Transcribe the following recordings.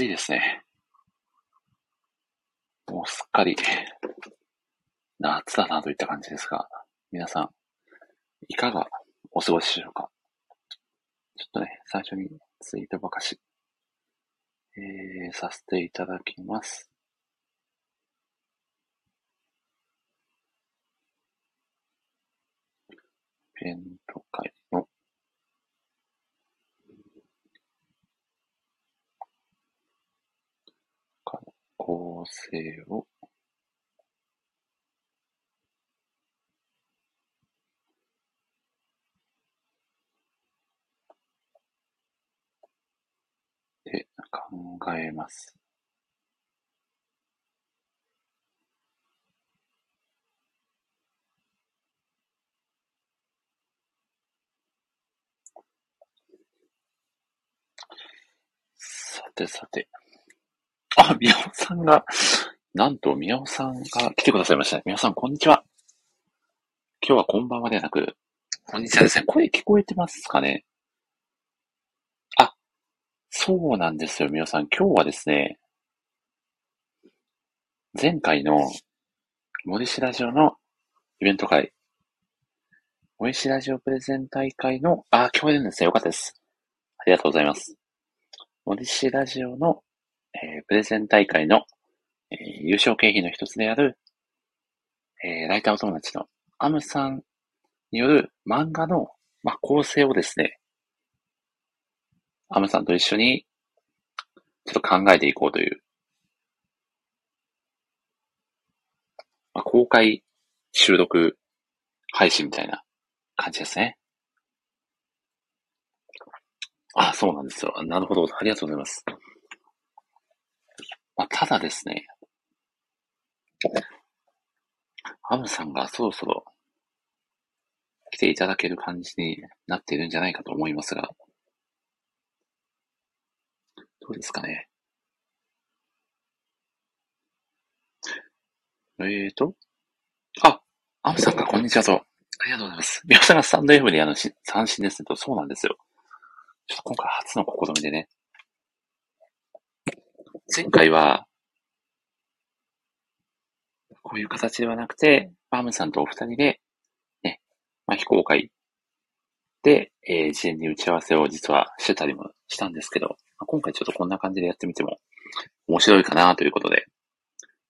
暑いですね。もうすっかり夏だなといった感じですが、皆さん、いかがお過ごしでしょうか？ちょっとね、最初にツイートばかし、えー、させていただきます。イベント会の構成をで考えます。さてさて。あ、宮尾さんが、なんと宮尾さんが来てくださいました。宮尾さん、こんにちは。今日はこんばんはではなく、こんにちはですね。声聞こえてますかね？あ、そうなんですよ、宮尾さん。今日はですね、前回の森氏ラジオのイベント会、森氏ラジオプレゼン大会の、あ、聞こえるんですね。よかったです。ありがとうございます。森氏ラジオのえー、プレゼン大会の、えー、優勝経費の一つである、えー、ライターお友達のアムさんによる漫画の、まあ、構成をですね、アムさんと一緒にちょっと考えていこうという、まあ、公開収録配信みたいな感じですね。あ、そうなんですよ。なるほど。ありがとうございます。まあ、ただですね、アムさんがそろそろ来ていただける感じになっているんじゃないかと思いますが、どうですかね。えーと、あ、アムさんがこんにちはと。ありがとうございます。皆さんがスタンド F であのし、三振ですねと、そうなんですよ。ちょっと今回初の試みでね、前回は、こういう形ではなくて、バームさんとお二人で、ね、まあ、非公開で、えー、事前に打ち合わせを実はしてたりもしたんですけど、まあ、今回ちょっとこんな感じでやってみても面白いかなということで、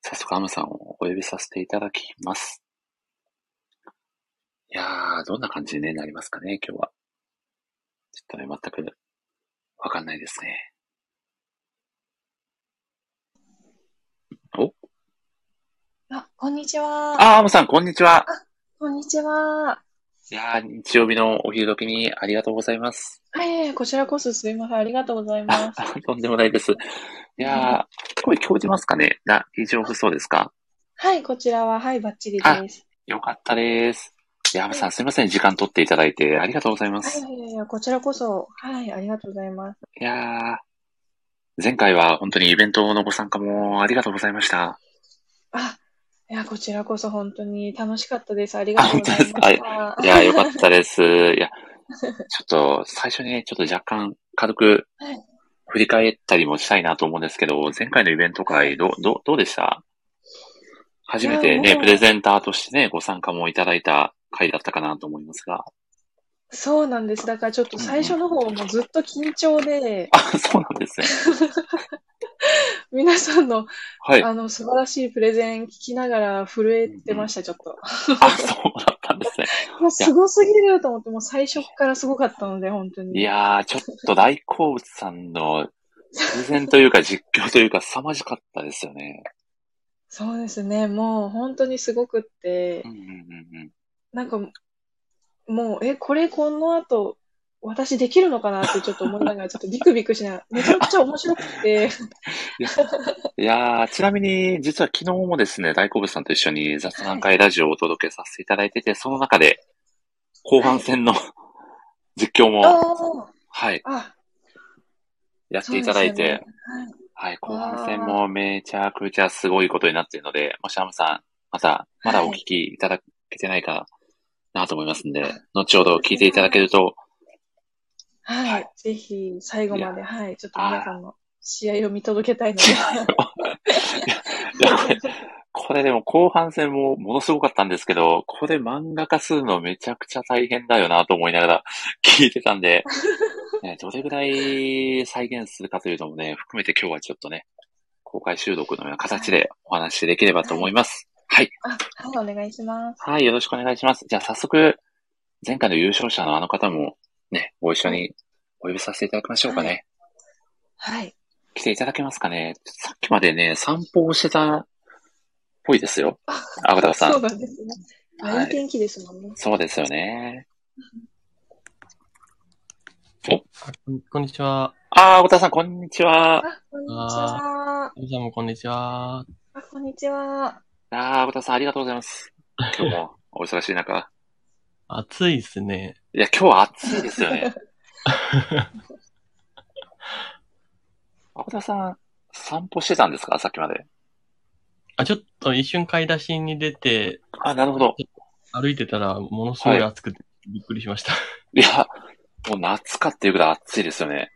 早速アムさんをお呼びさせていただきます。いやー、どんな感じに、なりますかね、今日は。ちょっとね、全くわかんないですね。おあ、こんにちは。あ、アムさん、こんにちは。こんにちは。いやー、日曜日のお昼時にありがとうございます。はい、こちらこそすいません。ありがとうございます。とんでもないです。いやー、声聞こえてますかね？大丈夫そうですか？はい、こちらは、はい、バッチリです。よかったです。いや、アムさん、すいません。時間取っていただいてありがとうございます。はい、いやこちらこそ、はい、ありがとうございます。いやー、前回は本当にイベントのご参加もありがとうございました。あ、いや、こちらこそ本当に楽しかったです。ありがとうございました。いや、よかったです。いや、ちょっと最初にね、ちょっと若干軽く振り返ったりもしたいなと思うんですけど、前回のイベント会、ど、ど、どうでした？初めてね、プレゼンターとしてね、ご参加もいただいた回だったかなと思いますが。そうなんです。だからちょっと最初の方もずっと緊張で。あ、そうなんですね。皆さんの、はい、あの、素晴らしいプレゼン聞きながら震えてました、ちょっと。あ、そうだったんですね。もうすごすぎると思って、もう最初からすごかったので、本当に。いやー、ちょっと大好物さんのプレゼンというか実況というか凄まじかったですよね。そうですね。もう本当にすごくって、うんうんうんうん、なんかもう、え、これこの後、私できるのかなってちょっと思いながら、ちょっとビクビクしながら、めちゃくちゃ面白くて。いや ー、ちなみに、実は昨日もですね、大好物さんと一緒に雑談会ラジオをお届けさせていただいてて、はい、その中で、後半戦の 実況も、はい、やっていただいて、ね、はい、はい、後半戦もめちゃくちゃすごいことになっているので、もしアムさん、また、まだお聞きいただけてないかなと思いますんで、後ほど聞いていただけると、はい、はい、ぜひ最後まで、はい、ちょっと皆さんの試合を見届けたいので。これ、これでも後半戦もものすごかったんですけど、これ漫画化するのめちゃくちゃ大変だよなと思いながら聞いてたんで、ね、どれぐらい再現するかというのもね、含めて今日はちょっとね、公開収録のような形でお話しできればと思います。はい。はい、あはい、お願いします。はい、よろしくお願いします。じゃあ早速、前回の優勝者のあの方もね、ご一緒にお呼びさせていただきましょうかね。はい。はい、来ていただけますかね。さっきまでね、散歩をしてたっぽいですよ。あがたさん。そうなんですね。あ、いい天気ですもんね。そうですよね。おこんにちは。ああ、小田さん、こんにちは。あ、こんにちは。皆さんもこんにちは。あ、こんにちは。ああ、小田さん、ありがとうございます。今日もお忙しい中。暑いっすね。いや、今日は暑いですよね。小田さん、散歩してたんですか？さっきまで。あ、ちょっと一瞬買い出しに出て。あ、なるほど。歩いてたら、ものすごい暑くてびっくりしました。はい、いや、もう夏かっていうぐらい暑いですよね。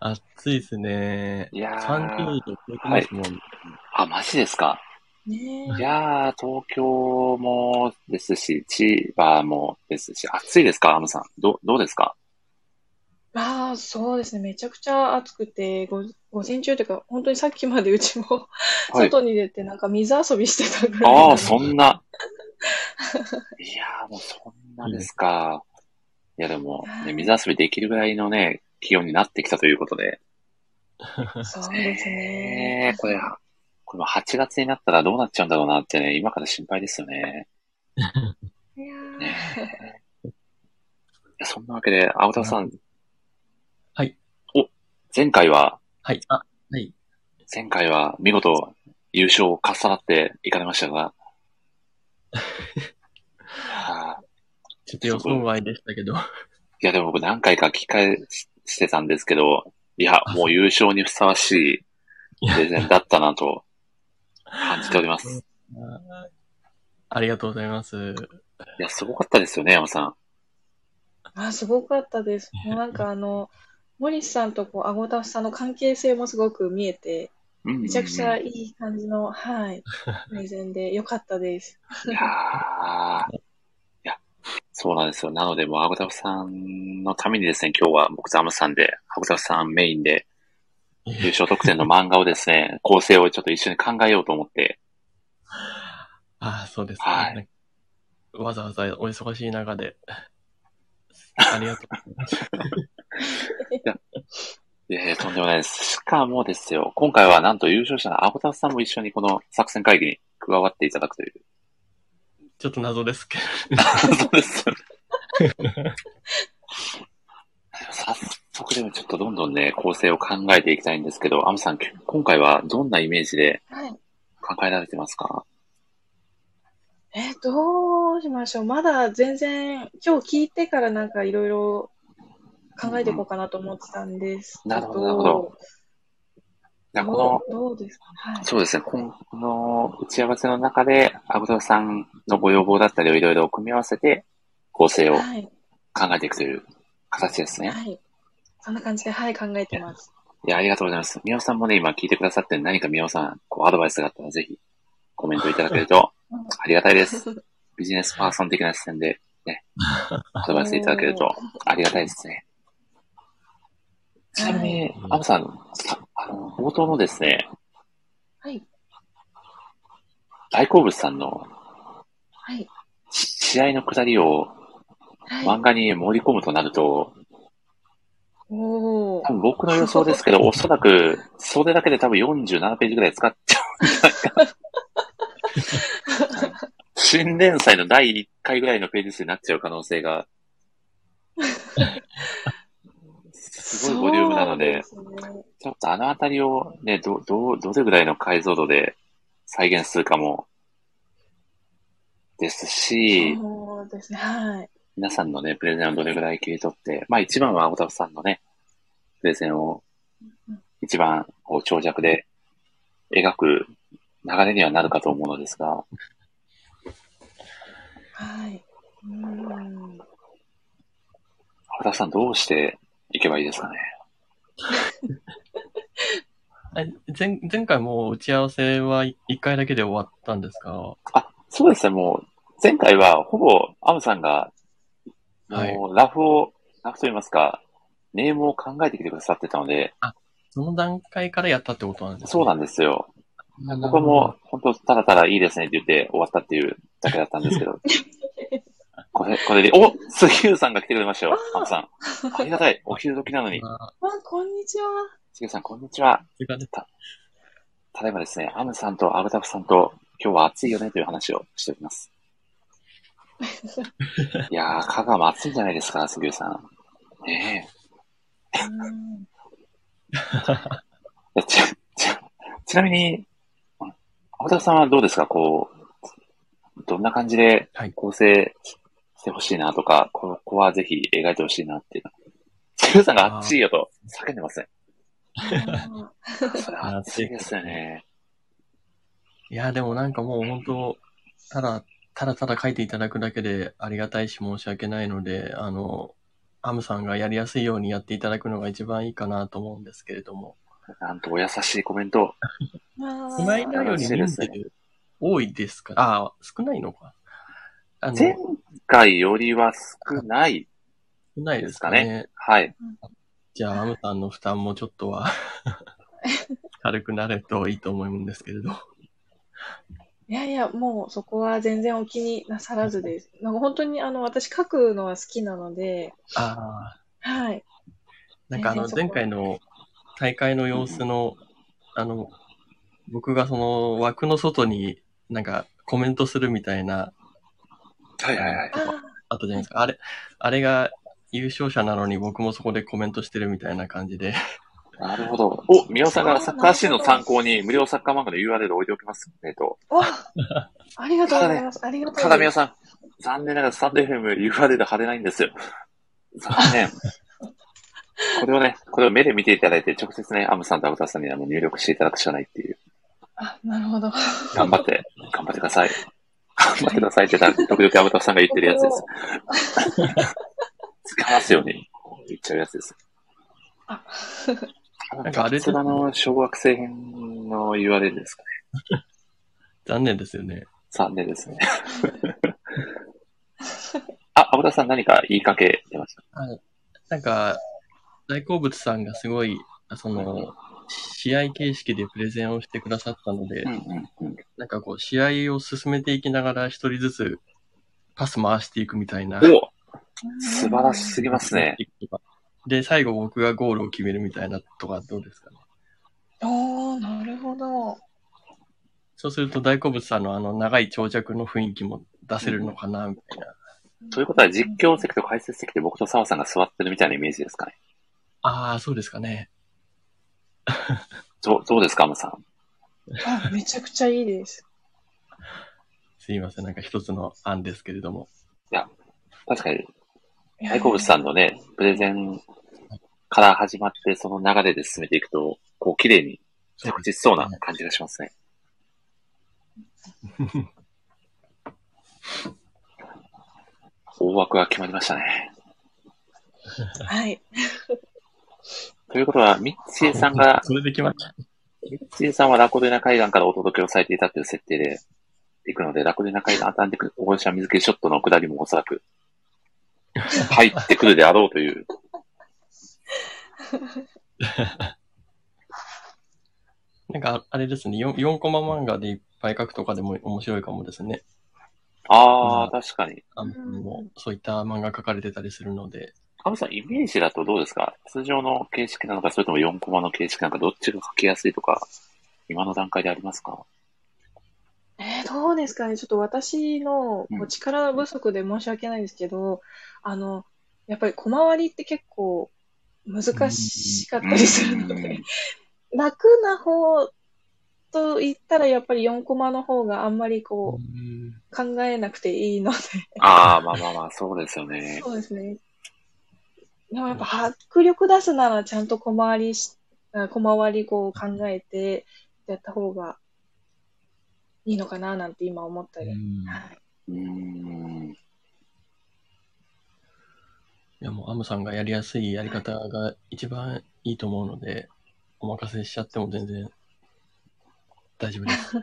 暑いですね。いやー。30度超えてますもん。はい、あ、マジですか？ねいやー、東京もですし、千葉もですし、暑いですかアムさん？ど、どうですか？ああ、そうですね。めちゃくちゃ暑くて、午前中というか、本当にさっきまでうちも外に出てなんか水遊びしてたぐらい。ああ、そんな。いやー、もうそんなですか。いやでも、ね、水遊びできるぐらいのね、気温になってきたということで。そうですね。これ、これも8月になったらどうなっちゃうんだろうなってね、今から心配ですよね。いやねそんなわけで、青田さん。はい。お、前回は、はい、あ、はい。前回は見事優勝をかっさらっていかれましたが、ちょっと予想外でしたけど。いや、でも僕何回か聞き返してたんですけど、いや、もう優勝にふさわしいプレゼンだったなと感じております。ありがとうございます。いや、すごかったですよね、山さん。あ、すごかったです。もうなんかあの、森さんとこう、あごたさんの関係性もすごく見えて、めちゃくちゃいい感じの、はい、プレゼンで よかったです。いやー、そうなんですよ。なので、もう、アゴタフさんのためにですね、今日は僕ザムさんで、アゴタフさんメインで、優勝特典の漫画をですね、構成をちょっと一緒に考えようと思って。ああ、そうですね。はい。わざわざお忙しい中で、ありがとうございます。いや、いやとんでもないです。しかもですよ、今回はなんと優勝者のアゴタフさんも一緒にこの作戦会議に加わっていただくという。ちょっと謎ですけど。謎です早速でもちょっとどんどんね、構成を考えていきたいんですけど、アムさん、今回はどんなイメージで考えられてますか、はい、えどうしましょう。まだ全然、今日聞いてからなんかいろいろ考えていこうかなと思ってたんですけど。なるほど、なるほど。この、どうですか、はい、そうですね。この打ち合わせの中で、アブドさんのご要望だったりをいろいろ組み合わせて、構成を考えていくという形ですね。はい。そんな感じで、はい、考えてます。いや、ありがとうございます。宮尾さんもね、今聞いてくださって、何か宮尾さん、こう、アドバイスがあったら、ぜひ、コメントいただけると、ありがたいです。ビジネスパーソン的な視点で、ね、アドバイスいただけると、ありがたいですね。ちなみに、アムさん、あの、冒頭のですね、はい。大好物さんの、はい。試合のくだりを、漫画に盛り込むとなると、お多分僕の予想ですけど、おそらく、それだけで多分47ページぐらい使っちゃう。んじゃないか。新連載の第1回ぐらいのページ数になっちゃう可能性が。すごいボリュームなので、でね、ちょっとあのあたりをね、ど、ど、どれぐらいの解像度で再現するかも、ですし、そうですね、はい。皆さんのね、プレゼンをどれぐらい切り取って、まあ一番は小田さんのね、プレゼンを一番こう長尺で描く流れにはなるかと思うのですが、はい。うん。小田さんどうしていけばいいですかね？前前回も打ち合わせは1回だけで終わったんですか？あ、そうですね、もう、前回はほぼアムさんが、もうラフを、ラフと言いますか、ネームを考えてきてくださってたので、あ、その段階からやったってことなんですね。そうなんですよ。僕はもう、本当ただただいいですねって言って終わったっていうだけだったんですけど。これ、これで、お杉浦さんが来てくれましたよ。アムさん。ありがたい。お昼時なのに。あ、こんにちは。杉浦さん、こんにちは。た、ただいまですね、アムさんとアブタフさんと、今日は暑いよねという話をしております。いやー、香川も暑いんじゃないですか、杉浦さん。ねえ。ち、ち、ちなみに、アブタフさんはどうですかこう、どんな感じで構成してほしいなとか、はい、ここはぜひ描いてほしいなっていう。杉浦さんが暑いよと叫んでますね。それ暑いですよね。いや、でもなんかもう本当、ただ、ただただ書いていただくだけでありがたいし申し訳ないので、あの、アムさんがやりやすいようにやっていただくのが一番いいかなと思うんですけれども。なんとお優しいコメント。この間より人数多いですか？ああ、少ないのか？あの前回よりは少ない少ないですかね。かねはい。じゃあ、アムさんの負担もちょっとは軽くなれといいと思うんですけれど。いやいや、もうそこは全然お気になさらずです。なんか本当にあの私書くのは好きなので、ああ。はい。なんかあの前回の大会の様子の、あの、僕がその枠の外になんかコメントするみたいな、はいはいはい。あったじゃないですか。あれ、あれが優勝者なのに僕もそこでコメントしてるみたいな感じで。なるほど。お、宮尾さんがサッカーシーンの参考に無料サッカー漫画の URL 置いておきますねと。お ありがとうございます。ありがとうございます。ただ宮尾さん、残念ながらスタンド FM URL 貼れないんですよ。残念。これをね、これを目で見ていただいて、直接ね、アムさんとアブタさんにはもう入力していただくしかないっていう。あ、なるほど。頑張って、頑張ってください。頑張ってくださいって言ったら、時々アブタさんが言ってるやつです。使わすように言っちゃうやつです。あ、なんかあれの小学生編の URL ですかね。残念ですよね。残念ですね。あ、アブタさん何か言いかけてましたなんか、大好物さんがすごい、その、試合形式でプレゼンをしてくださったので、なんかこう、試合を進めていきながら一人ずつパス回していくみたいな。お素晴らしすぎますね。で、最後僕がゴールを決めるみたいなとかどうですかね？おー、なるほど。そうすると大好物さんのあの長い長尺の雰囲気も出せるのかな、みたいな。ということは実況席と解説席で僕と澤さんが座ってるみたいなイメージですかね？ああ、そうですかね。そう、そうですか、アムさん？あ、めちゃくちゃいいです。すいません、なんか一つの案ですけれども。いや、確かに、大好物さんのね、プレゼンから始まって、その流れで進めていくと、こう、綺麗に着実そうな感じがしますね。大枠が決まりましたね。はい。ということは、ミッチーさんが、それで決まった。ミッチーさんはラコデナ海岸からお届けをされていたっていう設定で行くので、ラコデナ海岸当たってくる、大西水切りショットの下りもおそらく入ってくるであろうという。なんか、あれですね4、4コマ漫画でいっぱい書くとかでも面白いかもですね。ああ、確かに。あの、そういった漫画書かれてたりするので。カムさん、イメージだとどうですか？通常の形式なのか、それとも4コマの形式なのか、どっちが書きやすいとか、今の段階でありますか？えー、どうですかね？ちょっと私のこう力不足で申し訳ないんですけど、あの、やっぱり小回りって結構難しかったりするので、楽な方と言ったらやっぱり4コマの方があんまりこう、考えなくていいので。ああ、まあまあまあ、そうですよね。そうですね。でもやっぱ迫力出すならちゃんと小回りし、小回りこう考えてやった方がいいのかななんて今思ったり。はい、うんいやもうアムさんがやりやすいやり方が一番いいと思うので、お任せしちゃっても全然大丈夫です。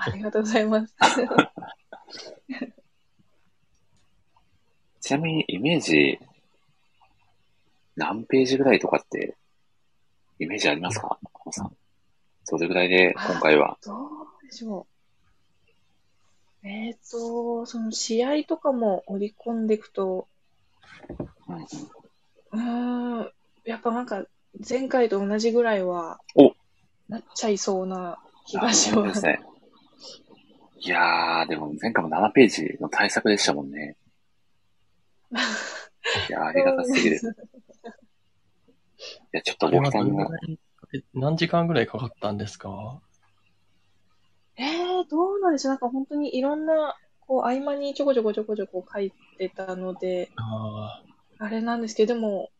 ありがとうございます。ちなみにイメージ、何ページぐらいとかって、イメージありますか？浜さん。それぐらいで、今回は。どうでしょう。えっ、ー、と、その試合とかも織り込んでいくと、うん、ん、やっぱなんか、前回と同じぐらいは、なっちゃいそうな気がします。ですね。いやー、でも前回も7ページの対策でしたもんね。いやー、ありがたすぎる。いや、ちょっと僕さんが。何時間ぐらいかかったんですか？えー、どうなんでしょうなんか本当にいろんな、こう、合間にちょこちょこちょこちょこ書いてたので、ああれなんですけど、でも、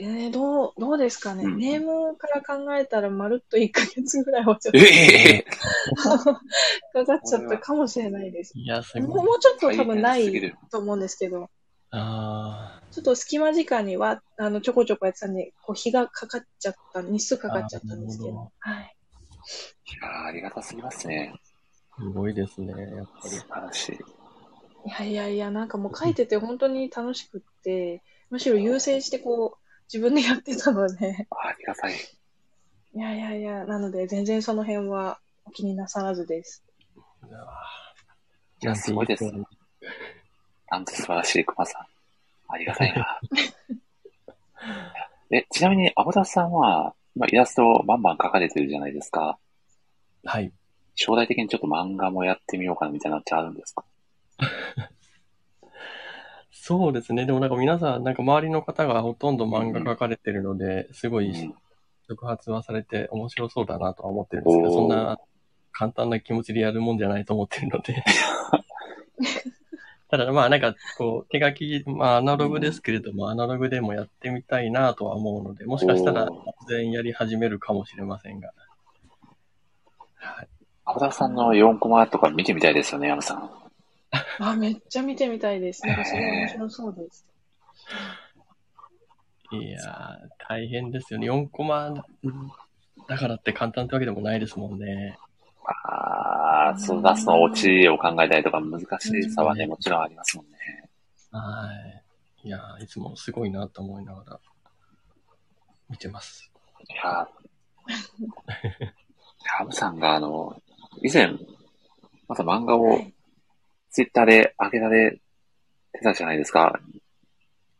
えー、どう、どうですかね、うん、ネームから考えたらまるっと1ヶ月ぐらいはちょっと、えー、かかっちゃったかもしれないです。いや、すごい。もうちょっと多分ないと思うんですけど。あちょっと隙間時間には、あの、ちょこちょこやってたんで、こう、日がかかっちゃった、日数かかっちゃったんですけど。はい。いやありがたすぎますね。すごいですね、やっぱり。素晴らしい。いやいやいや、なんかもう書いてて本当に楽しくって、むしろ優先してこう、自分でやってたので。ありがたい。いやいやいや、なので全然その辺はお気になさらずです。いや、すごいです。なんと素晴らしい熊さん。ありがたいな。え、ちなみに、アボタさんは、今イラストをバンバン描かれてるじゃないですか。はい。将来的にちょっと漫画もやってみようかなみたいなのってあるんですか？そうですね。でもなんか皆さん、なんか周りの方がほとんど漫画描かれてるので、すごい触発はされて面白そうだなとは思ってるんですけど、そんな簡単な気持ちでやるもんじゃないと思ってるので ただまあなんかこう手書き、まあアナログですけれども、アナログでもやってみたいなとは思うので、もしかしたら突然やり始めるかもしれませんが。はい。ア田さんの4コマとか見てみたいですよね、山さん。あ、めっちゃ見てみたいです。なんかすごい面白そうです。いやー、大変ですよね。4コマだからって簡単ってわけでもないですもんね。ああ、そう出すのオチを考えたりとか難しさはね、もちろんありますもんね。はい。いやー、いつもすごいなと思いながら見てます。いやハムさんがあの、以前、また漫画をツイッターで上げられてたじゃないですか。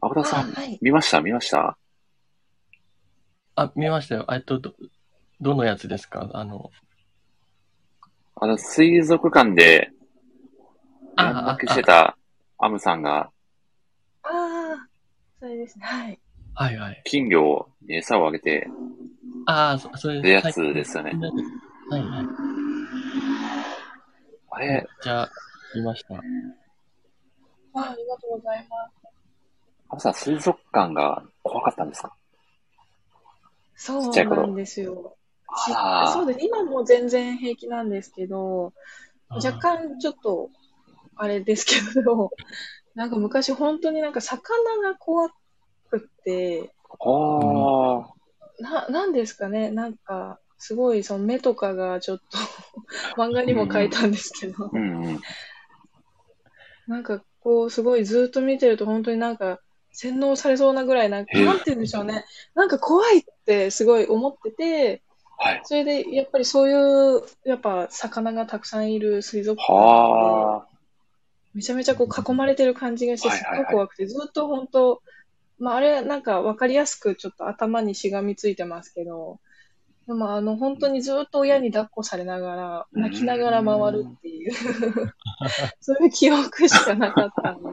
アブラさん、はい、見ました？見ました？あ、見ましたよ。えっと、ど、どのやつですか？あの。あの、水族館で、連絡してたアムさんが、ああ、それですね。はい。はいはい。金魚に餌をあげて、ああ、そそれでやつですよね。はいはい。あれ、じゃあ、見ました。あありがとうございます。ハムさん、水族館が怖かったんですか？そうなんですよ。そうです。今も全然平気なんですけど、若干ちょっと、あれですけど、なんか昔本当になんか魚が怖くて、な、なんですかね、なんか、すごいその目とかがちょっと 漫画にも書いたんですけど、うんうん、なんかこう、すごいずっと見てると本当になんか、洗脳されそうなぐらいなんか、なんて言うんでしょうね。なんか怖いってすごい思ってて、はい。それで、やっぱりそういう、やっぱ魚がたくさんいる水族館で、めちゃめちゃこう囲まれてる感じがして、すっごい怖くて、ずっと本当、まああれなんかわかりやすくちょっと頭にしがみついてますけど、でもあの本当にずっと親に抱っこされながら、泣きながら回るっていう、そういう記憶しかなかったんで。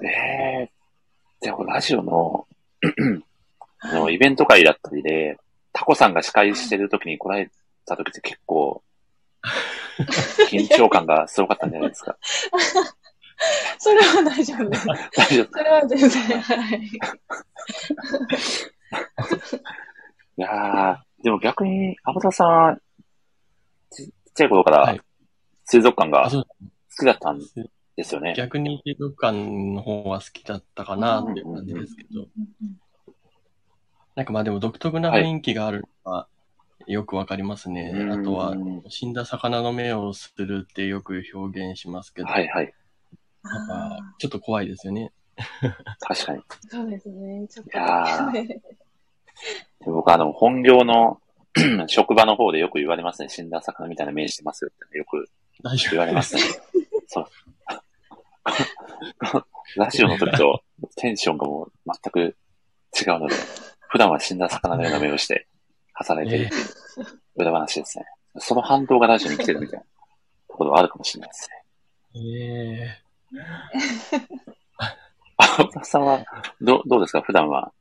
えー、でもラジオの あのイベント会だったりで、タコさんが司会してる時に来られた時って結構、緊張感がすごかったんじゃないですか。それは大丈夫。大丈夫それは全然、はい。いやー、でも逆に、アボタさん、ちっちゃい頃から水族館が好きだったんですよね。逆に水族館の方は好きだったかなっていう感じですけど。なんかまあでも独特な雰囲気があるのはよくわかりますね。あとは、死んだ魚の目をするってよく表現しますけど。はいはい。なんか、ちょっと怖いですよね。確かに。そうですね。ちょっと。いや僕あの、本業の 職場の方でよく言われますね。死んだ魚みたいな目してますよって、よく言われますね。そう。ラジオの時とテンションがもう全く違うので、普段は死んだ魚のような目をして働いてるっていう裏話ですね。その反動がラジオに来てるみたいなところはあるかもしれないですね。ええー。青田さんは、ど、どうですか？普段は。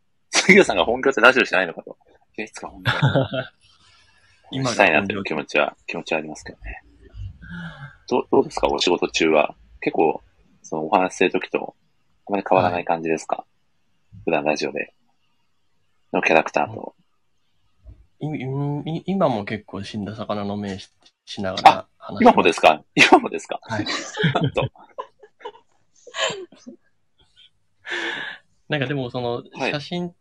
杉谷さんが本業でラジオしないのかと。いつか本業今したいなっていう気持ちは、気持ちはありますけどね。どどうですか？お仕事中は。結構、そのお話しするときと、あまり変わらない感じですか、はい、普段ラジオで。のキャラクターと。今も結構死んだ魚の目ししながら話今もですか？今もですか？はい。なんかでもその写真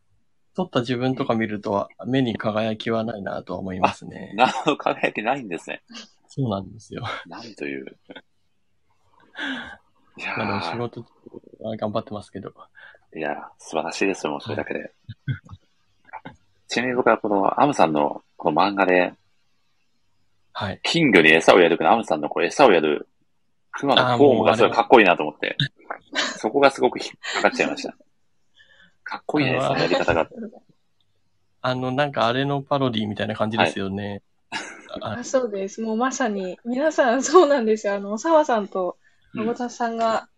撮った自分とか見ると目に輝きはないなとは思いますね。なるほど、輝きないんですね。そうなんですよ。なんという。いやまあ仕事は頑張ってますけど。いや、素晴らしいですよ、もうそれだけで。ちなみに僕はこのアムさんのこの漫画で、はい。金魚に餌をやるアムさんのこう餌をやる熊のフォームがすごいかっこいいなと思って、そこがすごく引っかかっちゃいました。かっこいいね、そのやり方が。あの、なんかあれのパロディみたいな感じですよね。はい、あそうです。もうまさに、皆さんそうなんですよ。あの、沢さんと、孫田さんが、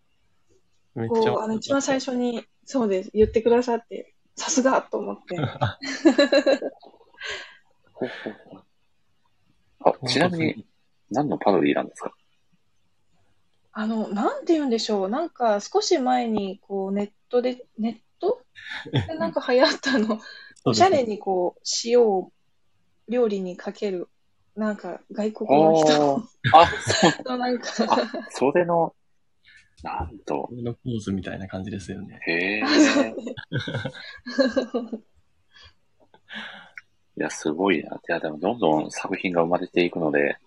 うん、こう、あの、一番最初に、そうです、言ってくださって、さすがと思って。あ、ちなみに、何のパロディなんですかあの、なんて言うんでしょう。なんか、少し前に、こう、ネットで、ネット？で なんか流行ったの、おしゃれにこう、塩を料理にかける、なんか、外国の人。あ、そう。なんかあ、それの、なんと。のポーズみたいな感じですよね。へえ。いや、すごいな。いや、でもどんどん作品が生まれていくので、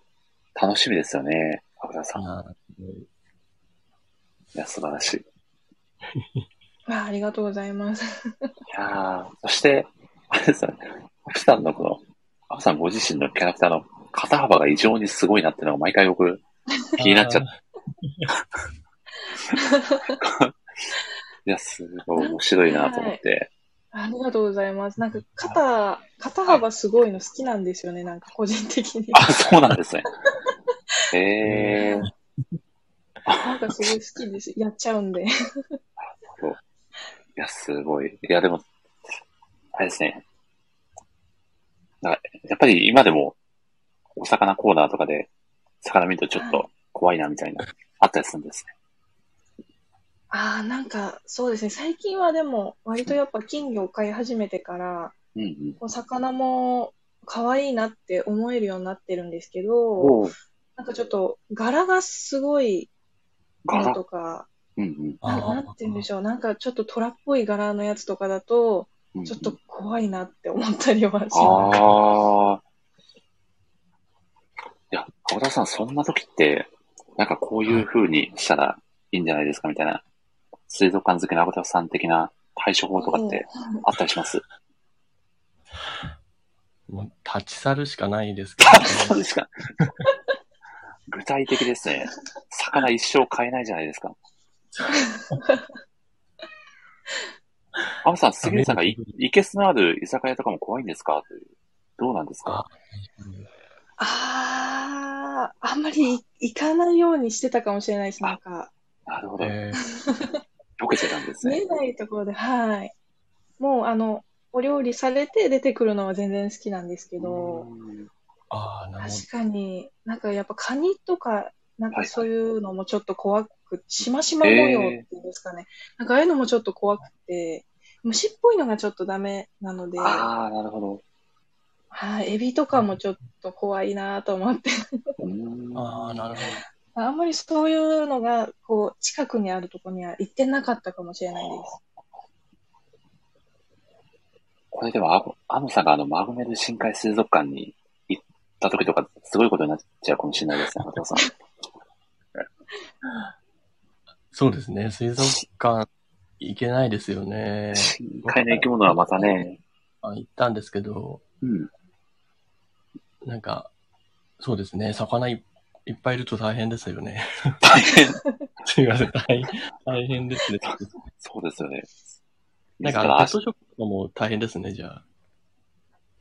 楽しみですよね、油さん。あいや、素晴らしい。あありがとうございます。いやそして、あれですね、普段のこの、アさんご自身のキャラクターの肩幅が異常にすごいなっていうのが毎回僕、気になっちゃって。いや、すごい面白いなと思って。ありがとうございます。なんか肩、肩幅すごいの好きなんですよね、なんか個人的に。あ、そうなんですね。へえー。なんかすごい好きです。やっちゃうんで。いや、すごい。いや、でも、あれですね。やっぱり今でも、お魚コーナーとかで、魚見るとちょっと怖いなみたいな、あったりするんですね。ああ、なんか、そうですね。最近はでも、割とやっぱ金魚を飼い始めてから、うんうん、お魚も可愛いなって思えるようになってるんですけど、なんかちょっと柄がすごいのとか、うんうん、ななんて言うんでしょう、なんかちょっと虎っぽい柄のやつとかだと、ちょっと怖いなって思ったりはします。ああ。いや、川田さん、そんな時って、なんかこういう風にしたらいいんじゃないですかみたいな、水族館好きな川田さん的な対処法とかってあったりします？もう立ち去るしかないですけど、ね。立ち去るしか。具体的ですね。魚一生買えないじゃないですか。アムさん、杉浦さんがいいけすのある居酒屋とかも怖いんですか？という。どうなんですか？ああ、あんまり行かないようにしてたかもしれないです、なんか。なるほど。えー、溶けてたんですね。見えないところで、はい。もう、あの、お料理されて出てくるのは全然好きなんですけど、あなるほど。確かに、なんかやっぱカニとか、なんかそういうのもちょっと怖く、しましま模様っていうんですかね。なんかああいうのもちょっと怖くて、虫っぽいのがちょっとダメなので。ああ、なるほど。はい、エビとかもちょっと怖いなと思って。ああ、なるほど。あんまりそういうのが、こう、近くにあるところには行ってなかったかもしれないです。これでは、アムさんがあの、マグメル深海水族館に行った時とか、すごいことになっちゃうかもしれないですね、松尾さん。そうですね。水族館行けないですよね。深海の生き物はまたね。あ行ったんですけど、うん。なんか、そうですね。魚いいっぱいいると大変ですよね。大変すいません。大大変ですね。そうですよね。なんか、ペットショップも大変ですね、じゃ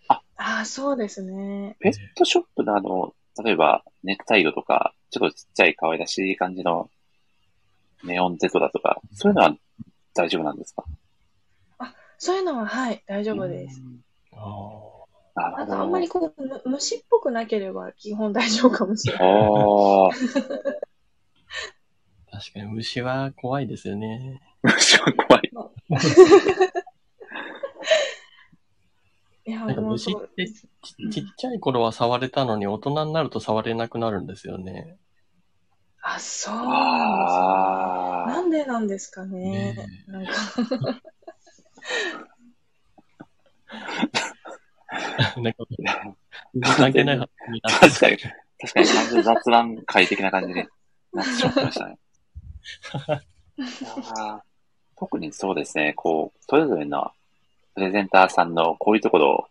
あ。あ、あそうですね。ペットショップのあの、例えば、ネクタイ色とか、ちょっとちっちゃい可愛らしい感じのネオンゼトだとか、そういうのは大丈夫なんですか？あ、そういうのは、はい、大丈夫です。ああ。あんまりこう、虫っぽくなければ基本大丈夫かもしれない。ああ。確かに虫は怖いですよね。虫は怖い。いや、なんか虫ってちちっちゃい頃は触れたのに大人になると触れなくなるんですよね。あ、そうなんです。なんでなんですかね。ねなんかなんか、関 係ない 確かに、確かに完全雑談会的な感じになってしまいましたね。特にそうですね、こう、それぞれのプレゼンターさんのこういうところを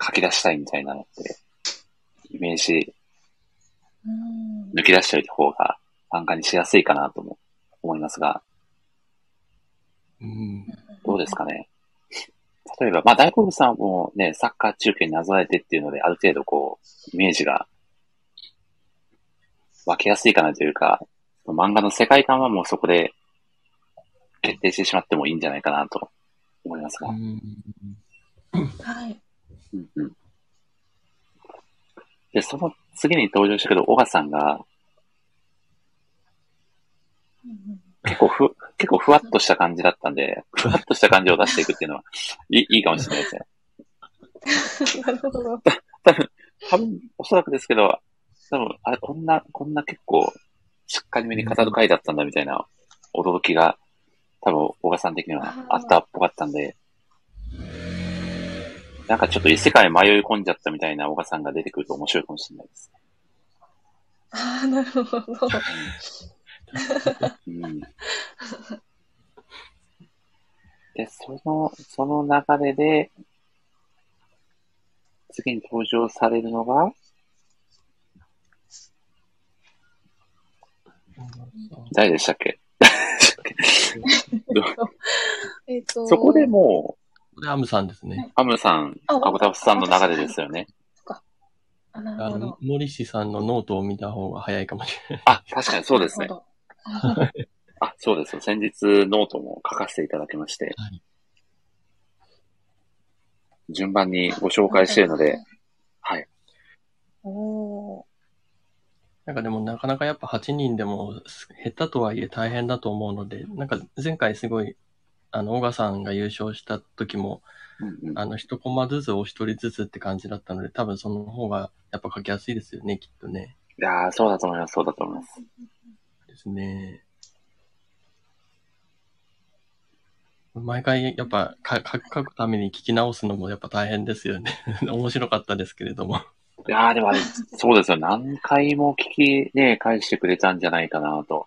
書き出したいみたいなのって、イメージ、抜き出しておいた方が漫画にしやすいかなとも思いますが、うん、どうですかね？例えば、まあ大好物さんもね、サッカー中継になぞらえてっていうので、ある程度こう、イメージが分けやすいかなというか、漫画の世界観はもうそこで決定してしまってもいいんじゃないかなと思いますが。はい。うんうん。で、その次に登場したけど、小川さんが、結構ふ、結構ふわっとした感じだったんで、ふわっとした感じを出していくっていうのは、いいいいかもしれないですね。なるほど。多分、多分、おそらくですけど、多分、あれ、こんな、こんな結構、しっかりめに語る回だったんだみたいな驚きが、多分、小川さん的にはあったっぽかったんで、なんかちょっと異世界迷い込んじゃったみたいな小川さんが出てくると面白いかもしれないです。ああ、なるほど。うん、で、その、その流れで、次に登場されるのが、誰でしたっけ？えっと、そこでもう、これアムさんですね。アムさん、アゴタフさんの流れですよね。あ、なるほど。もり氏さんのノートを見た方が早いかもしれない。あ、確かにそうですね。あ、そうですよ。先日ノートも書かせていただきまして、はい、順番にご紹介しているので、はい。おなんかでもなかなかやっぱ8人でも下手とはいえ大変だと思うので、なんか前回すごい、あの、小川さんが優勝した時も、うんうん、あの、一コマずつお一人ずつって感じだったので、多分その方がやっぱ書きやすいですよね、きっとね。いやー、そうだと思います、そうだと思います。ですね。毎回やっぱ書くために聞き直すのもやっぱ大変ですよね。面白かったですけれども。いやー、でもあれ、そうですよ。何回も聞きね、返してくれたんじゃないかなと。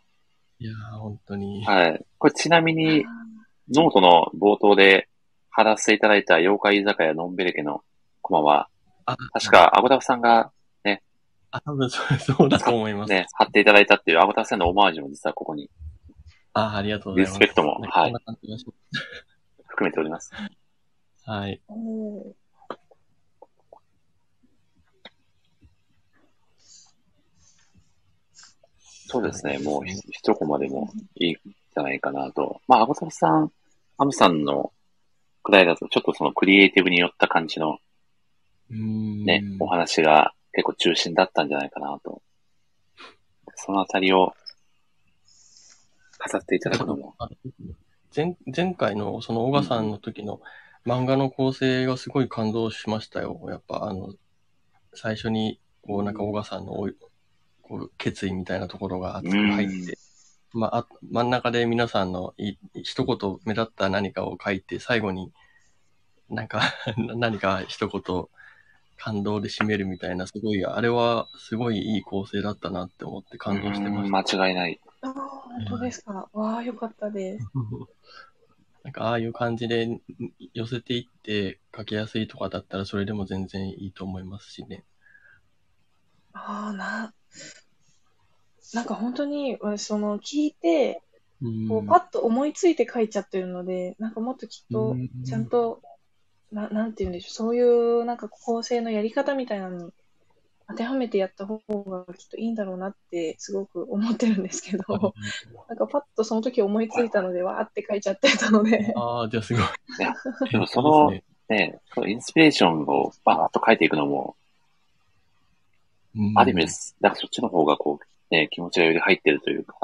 いやー、本当に。はい。これちなみに、ノートの冒頭で貼らせていただいた妖怪居酒屋のんべれ家のコマは、あ確か、アゴタフさんがね、あ、多分そうそうだと思います。ね、貼っていただいたっていうアゴタフさんのオマージュも実はここに。あ、ありがとうございます。リスペクトも、はい。含めております。はい。そうですね。もう一コマでもいいんじゃないかなと。まあ、アゴサさん、アムさんのくらいだと、ちょっとそのクリエイティブによった感じの、ね、お話が結構中心だったんじゃないかなと。そのあたりを飾っていただくのも。前前回のその小川さんの時の漫画の構成がすごい感動しましたよ。やっぱあの、最初に、こうなんか小川さんのこう決意みたいなところが熱く入って、まあ、真ん中で皆さんのい一言目立った何かを書いて、最後になんか 何か一言、感動で締めるみたいな、すごい、あれはすごいいい構成だったなって思って感動してました。間違いない。ああ、本当ですか？わあ、よかったです。なんか、ああいう感じで寄せていって書きやすいとかだったら、それでも全然いいと思いますしね。ああ、な、なんか本当に、その、聞いて、こうパッと思いついて書いちゃってるので、なんかもっときっと、ちゃんと、ななんて言うんでしょう、そういうなんか構成のやり方みたいなのに当てはめてやった方がきっといいんだろうなってすごく思ってるんですけど、なんかパッとその時思いついたので、わーって書いちゃってたので。ああ、じゃあすごい。でもその、ね、ね、そのインスピレーションをバーッと書いていくのも、ある意味です。だからそっちの方がこう、ね、気持ちがより入ってるというか。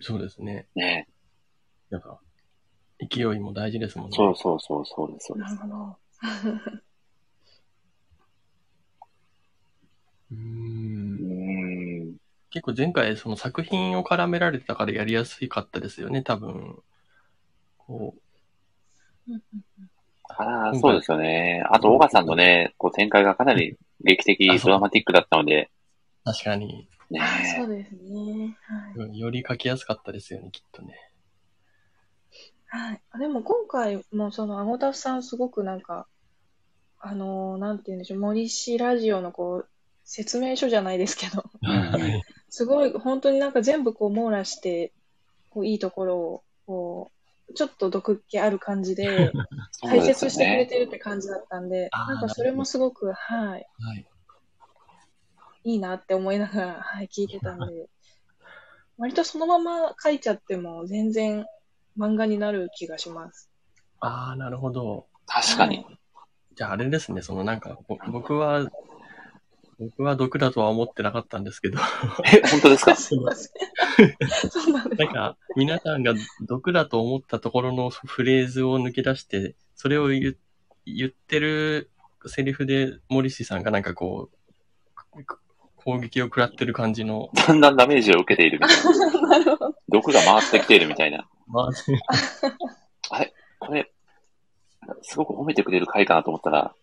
そうですね。ね。なんか、勢いも大事ですもんね。そうそうそう、そうです、そうです。なるほど。うん。結構前回その作品を絡められてたからやりやすかったですよね、多分。こう。ああ、そうですよね。あと、小川さんのね、こう展開がかなり劇的、ドラマティックだったので。確かに。ねそうですね、はい。より書きやすかったですよね、きっとね。はい。でも今回もその、アゴタフさんすごくなんか、あのー、なんて言うんでしょう、森氏ラジオのこう、説明書じゃないですけど、すごい、本当になんか全部こう網羅して、こういいところを、こう、ちょっと毒気ある感じで、解説してくれてるって感じだったんで、でね、なんかそれもすごく、はい、はい。いいなって思いながら、はい、聞いてたんで、割とそのまま書いちゃっても全然漫画になる気がします。ああ、なるほど。確かに。じゃああれですね、そのなんか、僕は、僕は毒だとは思ってなかったんですけど。え、本当ですか？すいません。なんか、皆さんが毒だと思ったところのフレーズを抜け出して、それを言言ってるセリフで、森氏さんがなんかこう、攻撃を食らってる感じの。だんだんダメージを受けているみたいな。毒が回ってきているみたいな。まあ、あれ？これ、すごく褒めてくれる回かなと思ったら、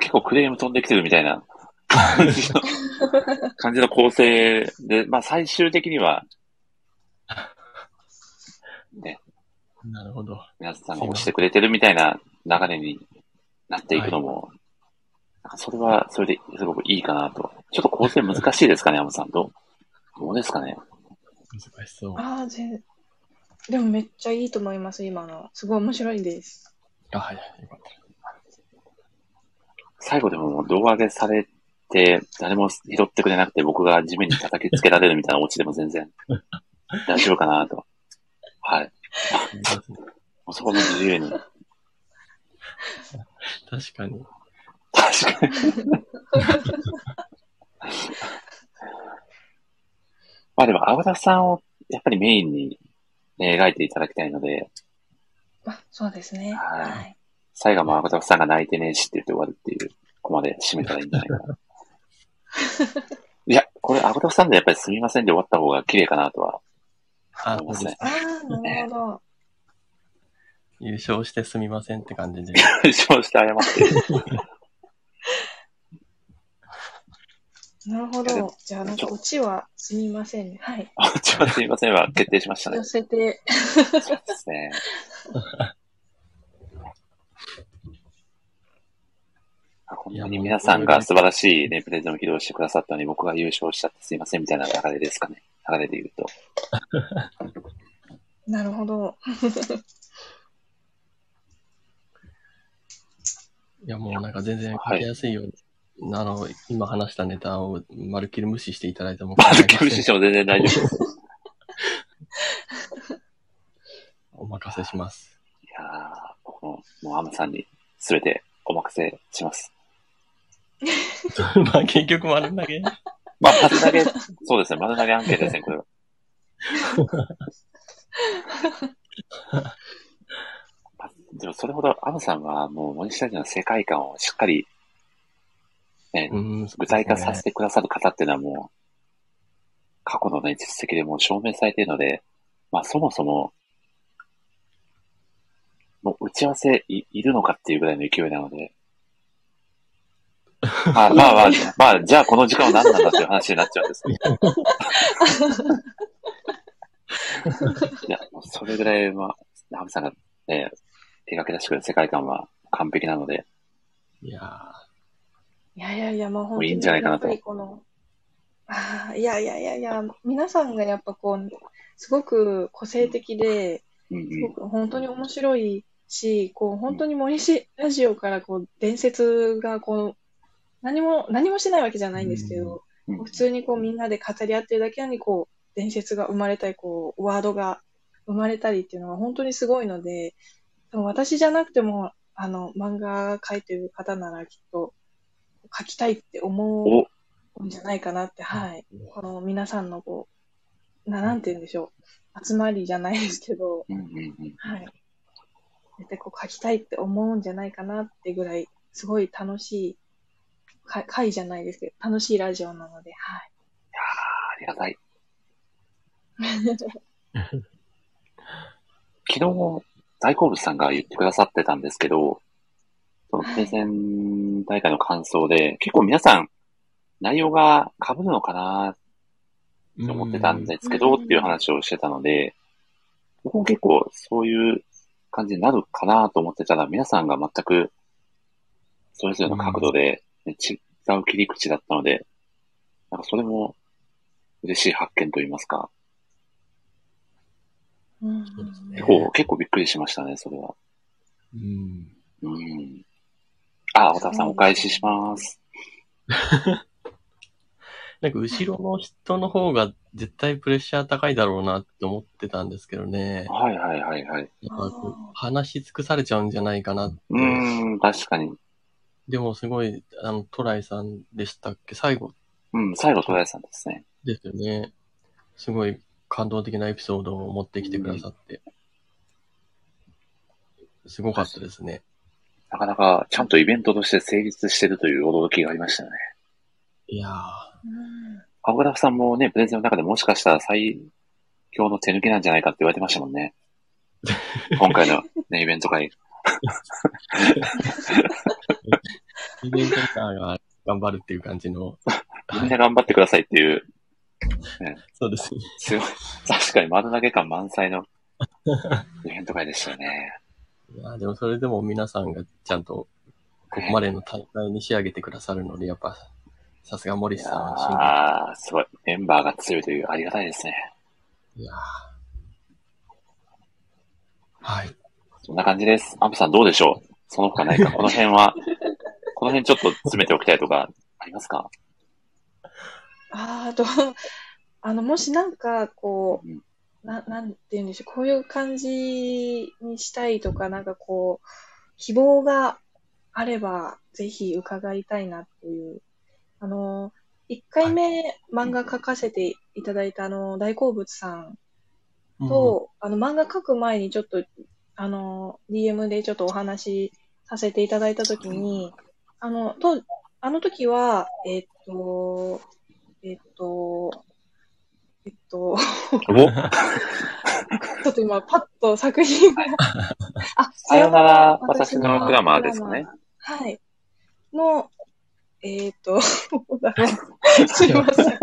結構クレーム飛んできてるみたいな感じの、感じの構成で、まあ最終的には、ね。なるほど。皆さんが押してくれてるみたいな流れになっていくのも、はい、それはそれですごくいいかなと。ちょっと構成難しいですかね、山さん。どう、どうですかね？難しそう。ああ、全でもめっちゃいいと思います、今の。すごい面白いです。あ、はい、よかった。最後でも動画上げされて、誰も拾ってくれなくて僕が地面に叩きつけられるみたいなオチでも全然 大丈夫かなと。はい。そこの自由に。確かに。確かに。まあでも、青田さんをやっぱりメインに、ね、描いていただきたいので。あ、そうですね。はい。はい、最後も青田さんが泣いてねえしって言って終わるっていう、ここまで締めたらいいんじゃないかな。いや、これ、アゴタフさんでやっぱりすみませんで終わった方が綺麗かなとは思いますね。ああ、なるほど。優勝してすみませんって感じで。優勝して謝って。なるほど。じゃあ、なんか、オチはすみませんね。はい。オチはすみませんは決定しましたね。寄せて。そうですね。本当に皆さんが素晴らしいね、プレゼンを披露してくださったのに、僕が優勝しちゃってすいませんみたいな流れですかね。流れで言うと。なるほど。いや、もうなんか全然書きやすいように、はい、あの、今話したネタをまるっきり無視していただいても。まるっきり無視しても全然大丈夫です。お任せします。いやー、僕も、もうアムさんにすべてお任せします。まあ結局丸投げまあ丸投げ、そうですね、丸投げ案件ですね、これは。でもそれほど、アムさんはもう森下の世界観をしっかり、ね、具体化させてくださる方っていうのはもう、過去のね、実績でもう証明されているので、まあそもそも、もう打ち合わせいいるのかっていうぐらいの勢いなので。まあまあまあ、まあ、じゃあこの時間は何なんだっていう話になっちゃうんですけど。いや、もうそれぐらいは、ハムさんがね、描き出してくる世界観は完璧なので。いやいやいやいや、もう本当に。いいんじゃないかなと。このあ いやいやいやいや、皆さんがやっぱこう、すごく個性的で、すごく本当に面白いし、こう、本当に森氏ラジオからこう、伝説がこう、何も、何もしてないわけじゃないんですけど、普通にこう、みんなで語り合ってるだけなのに、こう、伝説が生まれたり、こう、ワードが生まれたりっていうのは本当にすごいので、でも私じゃなくても、あの、漫画描いてる方ならきっと、描きたいって思うんじゃないかなって、はい。この皆さんのこう、な、なんて言うんでしょう。集まりじゃないですけど、はい。絶対こう書きたいって思うんじゃないかなってぐらい、すごい楽しい、か回じゃないですけど、楽しいラジオなので、はい。いやありがたい。昨日、大好物さんが言ってくださってたんですけど、そのプレゼン大会の感想で、はい、結構皆さん、内容が被るのかなって思ってたんですけど、っていう話をしてたので、僕も結構そういう感じになるかなと思ってたら、皆さんが全く、それぞれの角度で、ね、違う切り口だったので、なんかそれも嬉しい発見といいますか。うん、結構、結構びっくりしましたね、それは。うん。うん。あ、小田さんお返しします。なんか後ろの人の方が絶対プレッシャー高いだろうなって思ってたんですけどね。はいはいはいはい。話し尽くされちゃうんじゃないかなって。うん、確かに。でもすごい、あの、トライさんでしたっけ？最後。うん、最後トライさんですね。ですよね。すごい感動的なエピソードを持ってきてくださって。すごかったですね。なかなかちゃんとイベントとして成立してるという驚きがありましたよね。いやー。青倉さんもね、プレゼンの中でもしかしたら最強の手抜きなんじゃないかって言われてましたもんね。今回のね、イベント会。イベント会が頑張るっていう感じの。みんな頑張ってくださいっていう。ね、そうですね。すごい。確かに丸投げ感満載の イベント会でしたよね。いや、でもそれでも皆さんがちゃんとここまでの大会に仕上げてくださるので、やっぱ、さすが森さんああ、すごい。メンバーが強いというありがたいですね。いやはい。そんな感じです。アンプさんどうでしょう？その他ないかこの辺は、この辺ちょっと詰めておきたいとかありますか？ああと、あの、もしなんか、こう、うん、な、なんて言うんでしょう、こういう感じにしたいとか、なんかこう、希望があれば、ぜひ伺いたいなっていう。あの、1回目漫画描かせていただいたあの、大好物さんと、うん、あの、漫画描く前にちょっと、あの、DM でちょっとお話しさせていただいたときに、あの、と、あの時は、えっと、えっと、えっと、ちょっと今、パッと作品が あ、さよなら、私のクラマーですかね。はい。の、えっ、ー、と、すいません。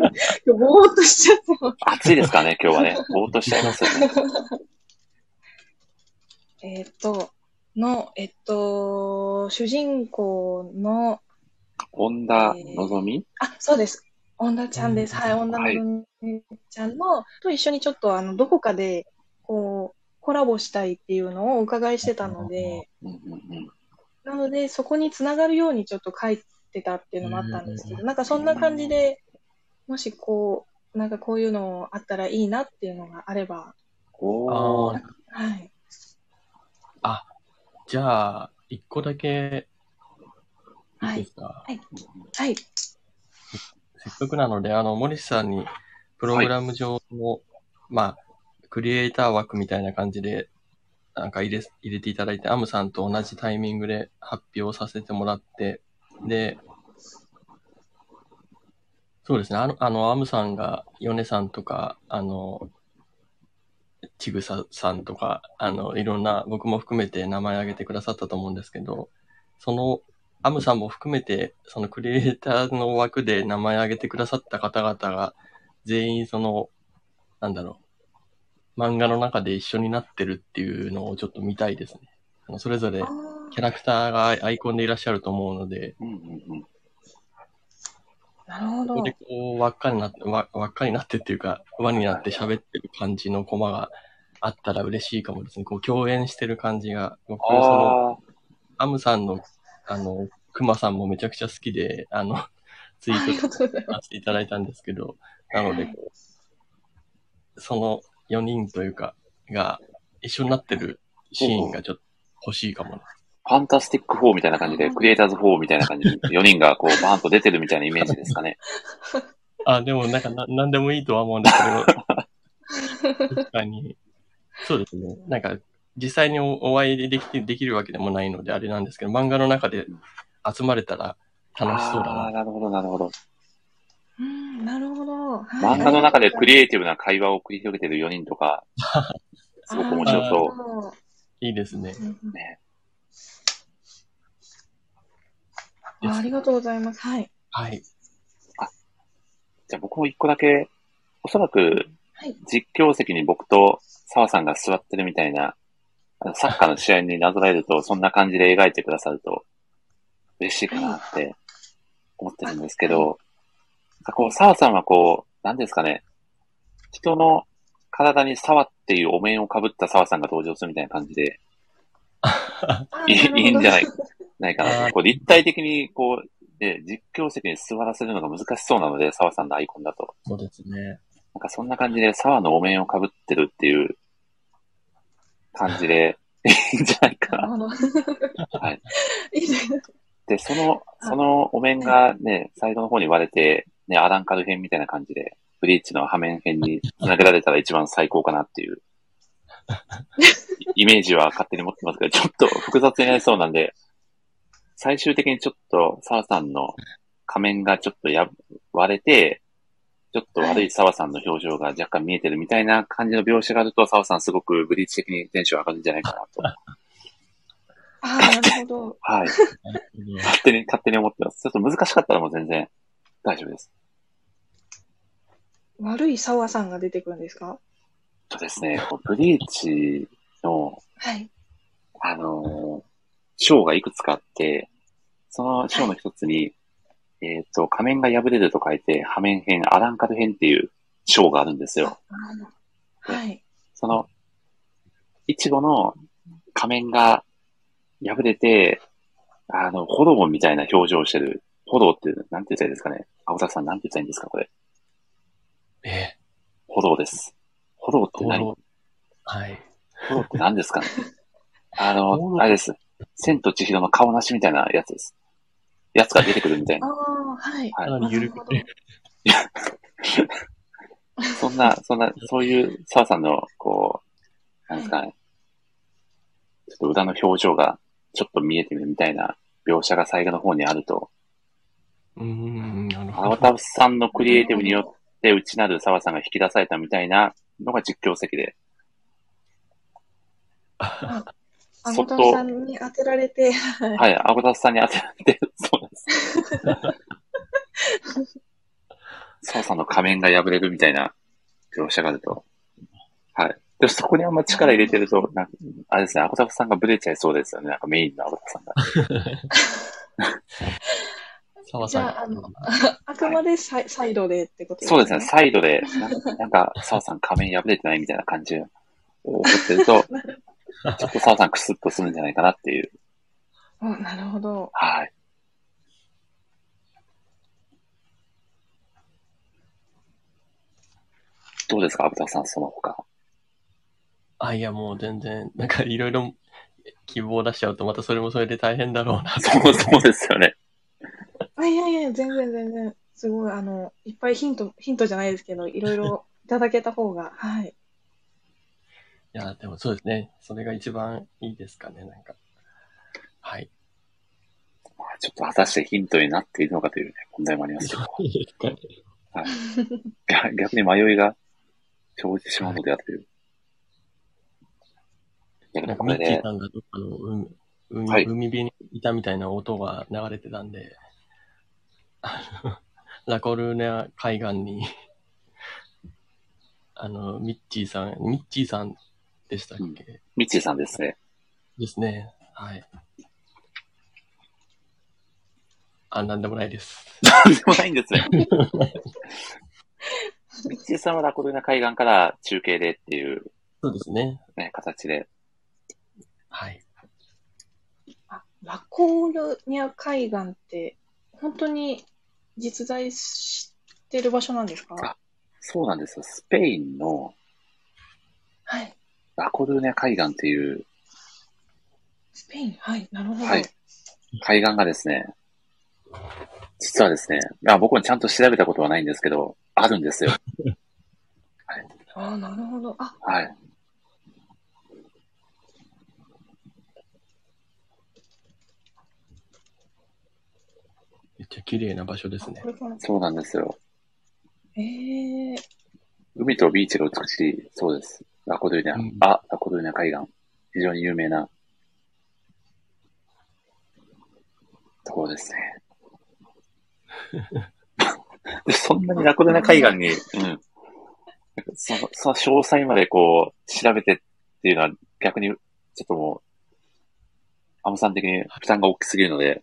ぼーっとしちゃってます。暑いですかね、今日はね。ぼーっとしちゃいますよね。えっと、の、えっと、主人公の、恩田のぞみ、えー、あ、そうです。恩田ちゃんです。はい、恩田のちゃんの、と一緒にちょっと、あの、どこかで、こう、コラボしたいっていうのをお伺いしてたので、なので、そこにつながるようにちょっと書いてたっていうのもあったんですけど、なんかそんな感じで、もしこう、なんかこういうのあったらいいなっていうのがあれば。おはい。あ、じゃあ、一個だけ、いいですか？はい。はい。せっかくなので、あの、森さんに、プログラム上の、はい、まあ、クリエイター枠みたいな感じで、なんか入れ、入れていただいて、アムさんと同じタイミングで発表させてもらって、で、そうですね、あの、あの、アムさんが、ヨネさんとか、あの、ちぐささんとか、あの、いろんな、僕も含めて名前挙げてくださったと思うんですけど、その、アムさんも含めて、そのクリエイターの枠で名前挙げてくださった方々が、全員その、なんだろう、漫画の中で一緒になってるっていうのをちょっと見たいですね。あのそれぞれキャラクターがアイコンでいらっしゃると思うので、うんうんうんなるほど。それでこう、輪っかになって、輪輪っかになってっていうか、輪になって喋ってる感じのコマがあったら嬉しいかもですね。こう、共演してる感じが。僕、その、アムさんの、あの、クマさんもめちゃくちゃ好きで、あの、ツイートさせていただいたんですけど、なのでこう、その4人というか、が一緒になってるシーンがちょっと欲しいかもな。ファンタスティック4みたいな感じで、クリエイターズ4みたいな感じで、4人がこう、バーンと出てるみたいなイメージですかね。あ、でもなんかな、なんでもいいとは思うんですけど、確かに、そうですね。なんか、実際にお会いできできるわけでもないので、あれなんですけど、漫画の中で集まれたら楽しそうだな。あなるほど、なるほど。うん、なるほど。漫画の中でクリエイティブな会話を繰り広げてる4人とか、すごく面白そう。いいですね。ねあありがとうございます。はい。はい。あ、じゃあ僕も一個だけ、おそらく、実況席に僕と澤さんが座ってるみたいな、サッカーの試合になぞらえると、そんな感じで描いてくださると、嬉しいかなって思ってるんですけど、こう、澤さんはこう、何ですかね、人の体に沢っていうお面をかぶった澤さんが登場するみたいな感じで、いいいんじゃないないかな。こう立体的に、こう、で、実況席に座らせるのが難しそうなので、沢さんのアイコンだと。そうですね。なんかそんな感じで沢のお面をかぶってるっていう感じで、いいんじゃないかな。はい。で、その、そのお面がね、サイドの方に割れて、ね、アランカル編みたいな感じで、ブリーチの破面編に繋げられたら一番最高かなっていう、イメージは勝手に持ってますけど、ちょっと複雑になりそうなんで、最終的にちょっと澤さんの仮面がちょっとや割れて、ちょっと悪い澤さんの表情が若干見えてるみたいな感じの描写があると、澤さんすごくブリーチ的にテンション上がるんじゃないかなと。ああ、なるほど。はい。勝手に、勝手に思ってます。ちょっと難しかったらもう全然大丈夫です。悪い澤さんが出てくるんですか？そうですね、ブリーチの、はい。あの章がいくつかあって、その章の一つに、はい、えっ、と、仮面が破れると書いて、破面編、アランカル編っていう章があるんですよ。はい。その、いちごの仮面が破れて、あの、炎みたいな表情をしてる。炎って、なんて言ったらいいですかね。青田さん、なんて言ったらいいんですか、これ。え炎です。炎って何？はい。炎って何ですかねあの、あれです。千と千尋の顔なしみたいなやつです。やつが出てくるみたいな。ああ、はい。はい。ゆるくて。そんな、そんな、そういう澤さんの、こう、なんですかね。ちょっと裏の表情がちょっと見えてるみたいな描写が最後の方にあると。うん、なるほど。青田さんのクリエイティブによって内なる澤さんが引き出されたみたいなのが実況席で。アゴタさんに当てられて。はい、アゴタさんに当てられて、そうです。澤さんの仮面が破れるみたいな描写があると。はい。でそこにあんま力入れてると、なんかあれですね、アゴタさんがブレちゃいそうですよね。なんかメインのアゴタさんが。じゃあ、あの、あくまでサイ,、サイドでってことですね。そうですね、サイドで、なんか、澤さん仮面破れてないみたいな感じを思ってると、ちょっと澤さんクスッとするんじゃないかなっていう。うん、なるほど。はい。どうですか、アブタさん、その他。あ、いや、もう全然、なんかいろいろ希望を出しちゃうと、またそれもそれで大変だろうな。そう、そうですよね。あ、いやいや、全然全然、すごい、あの、いっぱいヒント、ヒントじゃないですけど、いろいろいただけた方が、はい。いや、でもそうですね。それが一番いいですかね、なんか。はい。まあ、ちょっと果たしてヒントになっているのかというね、問題もありますけど。はい。逆に迷いが生じてしまうのであるという。なんかミッチーさんがどっかの海,、海,、はい、海辺にいたみたいな音が流れてたんで、ラコルーネ海岸にあの、ミッチーさん、ミッチーさんでしたっけ、うん、ミッチーさんですね。ですね。はい。あ、なんでもないです。なんでもないんですね。ミッチーさんはラコルーナ海岸から中継でっていう。そうですね。ね、形で。はい。あ、ラコルニア海岸って、本当に実在してる場所なんですか？あ、そうなんですよ。スペインの、はい。ラコルーニャ海岸っていう、スペイン？はい、なるほど。はい。海岸がですね、実はですね、まあ、僕はちゃんと調べたことはないんですけど、あるんですよ。はい。ああ、なるほど。あ、はい。めっちゃ綺麗な場所ですね。そうなんですよ。ええー、海とビーチが美しいそうです。ラコドゥーニャ、うん、あ、ラコドゥーニャ海岸。非常に有名な ところですね。そんなにラコドゥーニャ海岸に、うん。その、その詳細までこう、調べてっていうのは逆に、ちょっともう、アムさん的に負担が大きすぎるので、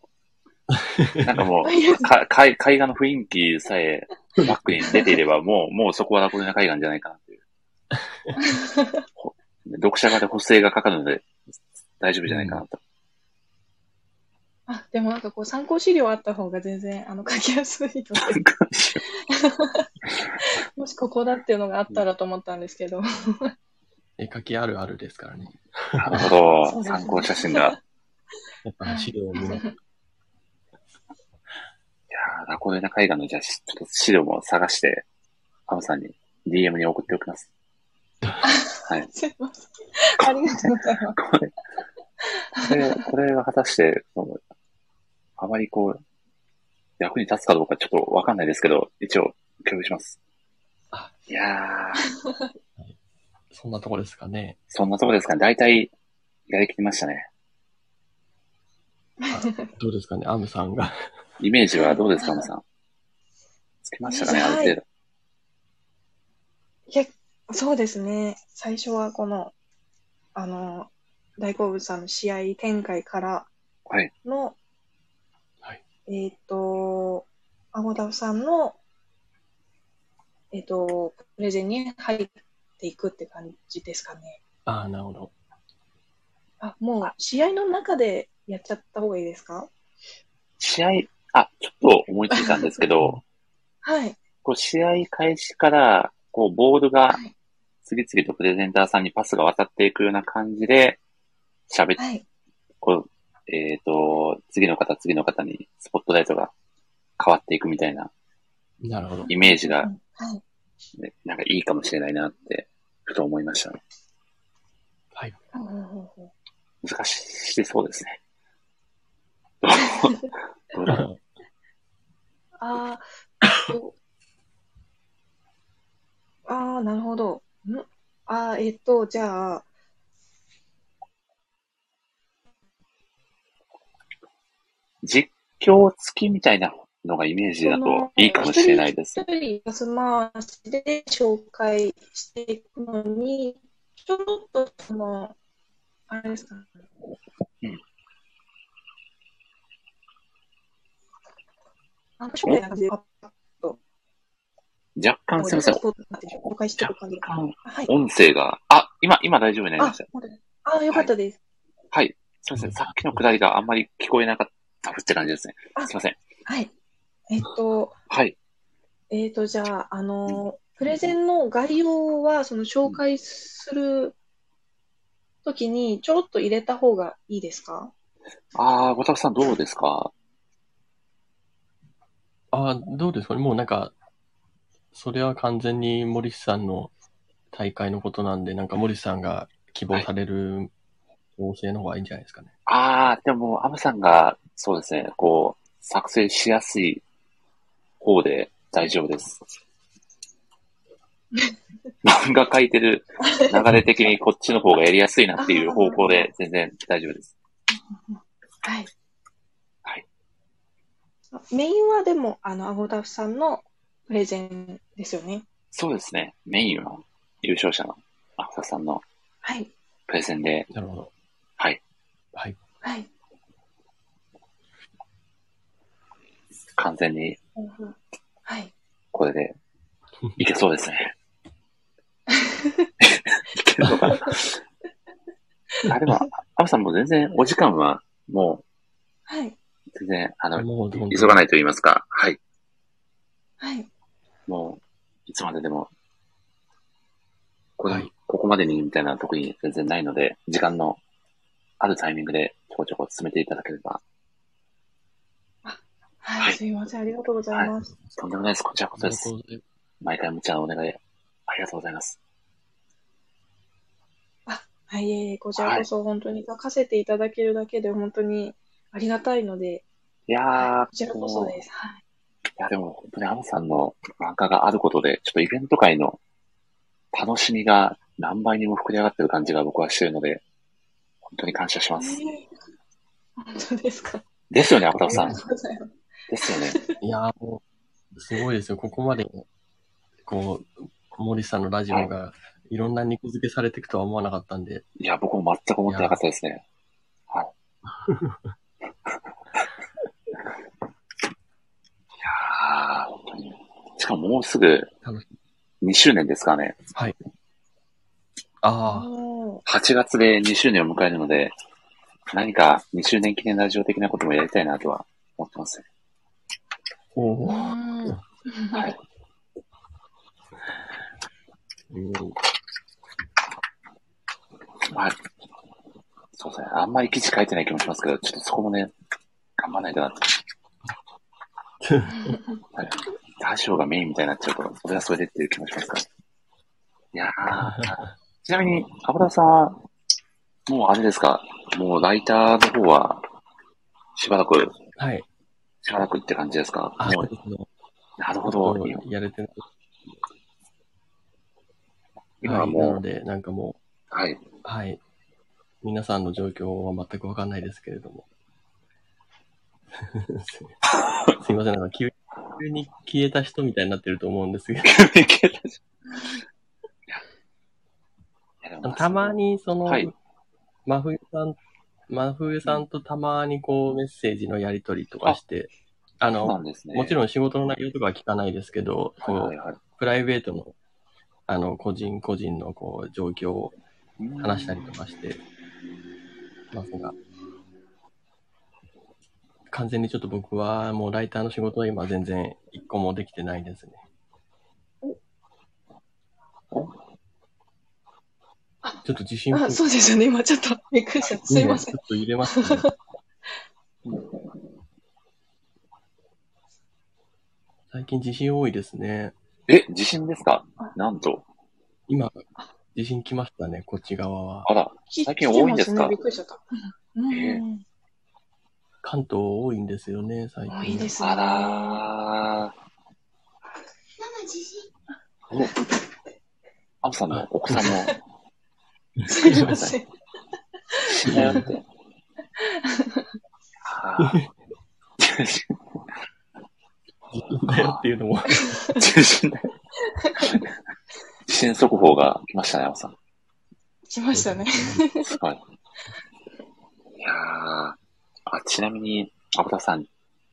なんかもう、か海海岸の雰囲気さえバックに出ていれば、もう、もうそこはラコデナ海岸じゃないかなという。読者側で補正がかかるので、大丈夫じゃないかなと。あ、でもなんかこう参考資料あった方が全然、あの、書きやすいので。もしここだっていうのがあったらと思ったんですけど。絵描きあるあるですからね。なるほど。参考写真が。やっぱ資料を見なラコデナ海岸のじゃあ、ちょっと資料も探して、アムさんに DM に送っておきます。はい。すいません。ありがとうございます。これ、これ、これが果たして、あまりこう、役に立つかどうかちょっとわかんないですけど、一応、共有します。あ、いやー。そんなとこですかね。そんなとこですかね。大体、やりきりましたね。どうですかね、アムさんがイメージはどうですか、アムさん？つけましたかね、ある程度。いや、そうですね。最初はこの、あの、大好物さんの試合展開からの、はい。えっ、と、アゴダフさんの、えっ、と、プレゼンに入っていくって感じですかね。ああ、なるほど。あ、もう試合の中でやっちゃった方がいいですか？試合、あ、ちょっと思いついたんですけど、はい。こう試合開始から、こう、ボールが次々とプレゼンターさんにパスが渡っていくような感じで、喋って、はい、こう、えっ、ー、と、次の方、次の方にスポットライトが変わっていくみたいな、なるほど。イメージが、はい、なんかいいかもしれないなって、ふと思いましたね。はい。難しいそうですね。どうだろう。ああ、ああ、なるほど。ん？ああ、えっと、じゃあ、実況付きみたいなのがイメージだといいかもしれないです。一人パス回しで紹介していくのに、ちょっとその、あれですかね。うん。なんか紹介な感じで、若干すみません。若干、音声が、あ、今、今大丈夫になりました。あ、よかったです。はい。すみません。さっきのくだりがあんまり聞こえなかったって感じですね。すみません。はい。えっと、はい。えっと、じゃあ、あの、プレゼンの概要は、その紹介するときに、ちょろっと入れた方がいいですか？ああ、ごたくさんどうですか？ああ、どうですか？ね。もうなんか、それは完全に森さんの大会のことなんで、なんか森さんが希望される構成の方がいいんじゃないですかね。ああ、でも、アムさんが、そうですね、こう、作成しやすい方で大丈夫です。漫画描いてる流れ的にこっちの方がやりやすいなっていう方向で全然大丈夫です。はい。はい。メインはでも、あの、アゴタフさんのプレゼンですよね。そうですね。メインは優勝者のアゴタフさんのはい。プレゼンで。なるほど。はい。はい。はい。完全に、はい。これで、いけそうですね。いけるのかなあ、でも、アムさんも全然お時間はもう、はい。全然、あの、急がないと言いますか、はい。はい。もう、いつまででも、これ、ここまでにみたいな特に全然ないので、時間のあるタイミングでちょこちょこ進めていただければ。あ、はい、はい、すいません。ありがとうございます。はい、とんでもないです。こちらこそです。毎回無茶なお願い、ありがとうございます。あ、はい、えこちらこそ本当に書かせていただけるだけで本当にありがたいので。いやー、こちらこそです。はい。いや、でも本当にアムさんの漫画があることで、ちょっとイベント会の楽しみが何倍にも膨れ上がってる感じが僕はしてるので、本当に感謝します。えー、本当ですか？ですよね、アボタフさん。ですよね。いやもう、すごいですよ。ここまで、こう、森さんのラジオがいろんな肉付けされていくとは思わなかったんで。いや、僕も全く思ってなかったですね。はい。いやー、本当に。しかももうすぐ、2周年ですからね。はい。ああ。8月で2周年を迎えるので、何か2周年記念ラジオ的なこともやりたいなとは思ってますね。おお。はい。まあ、そうですね。あんまり記事書いてない気もしますけど、ちょっとそこもね、頑張らないとなって。はい。ラジオがメインみたいになっちゃうと、それはそれでっていう気もしますから。いやー。ちなみに、油田さんは、もうあれですか、もうライターの方は、しばらく、はい。しばらくって感じですか？あ、そう。なるほど。やれてない。今はもう、はい、なので、なんかもう、はい。はい。皆さんの状況は全くわかんないですけれども。すいません、なんか急に消えた人みたいになってると思うんですけど。急に消えた人。たまにその、はい、真冬さん、真冬さんとたまにこうメッセージのやり取りとかして、あの、ね、もちろん仕事の内容とかは聞かないですけど、こう、はいはい、プライベートの、あの、個人個人のこう、状況を話したりとかしてますが、完全にちょっと僕はもうライターの仕事は今全然一個もできてないですね。ちょっと自信あ、そうですよね。今ちょっとびっくりした。すいません。ちょっと入れますね。最近地震多いですね。え、地震ですか？なんと。今、地震来ましたね、こっち側は。あら、最近多いんですか、ね、びっくりしちゃった。うん、関東多いんですよね、最近。多いですね。あらー。地震お、アムさんのお子さんのすいません。死んだよって。だよっていうのも。地震だよ。地震速報が来ましたね、山さん。来ましたね。すごい。いやあ、ちなみに、アボタさん、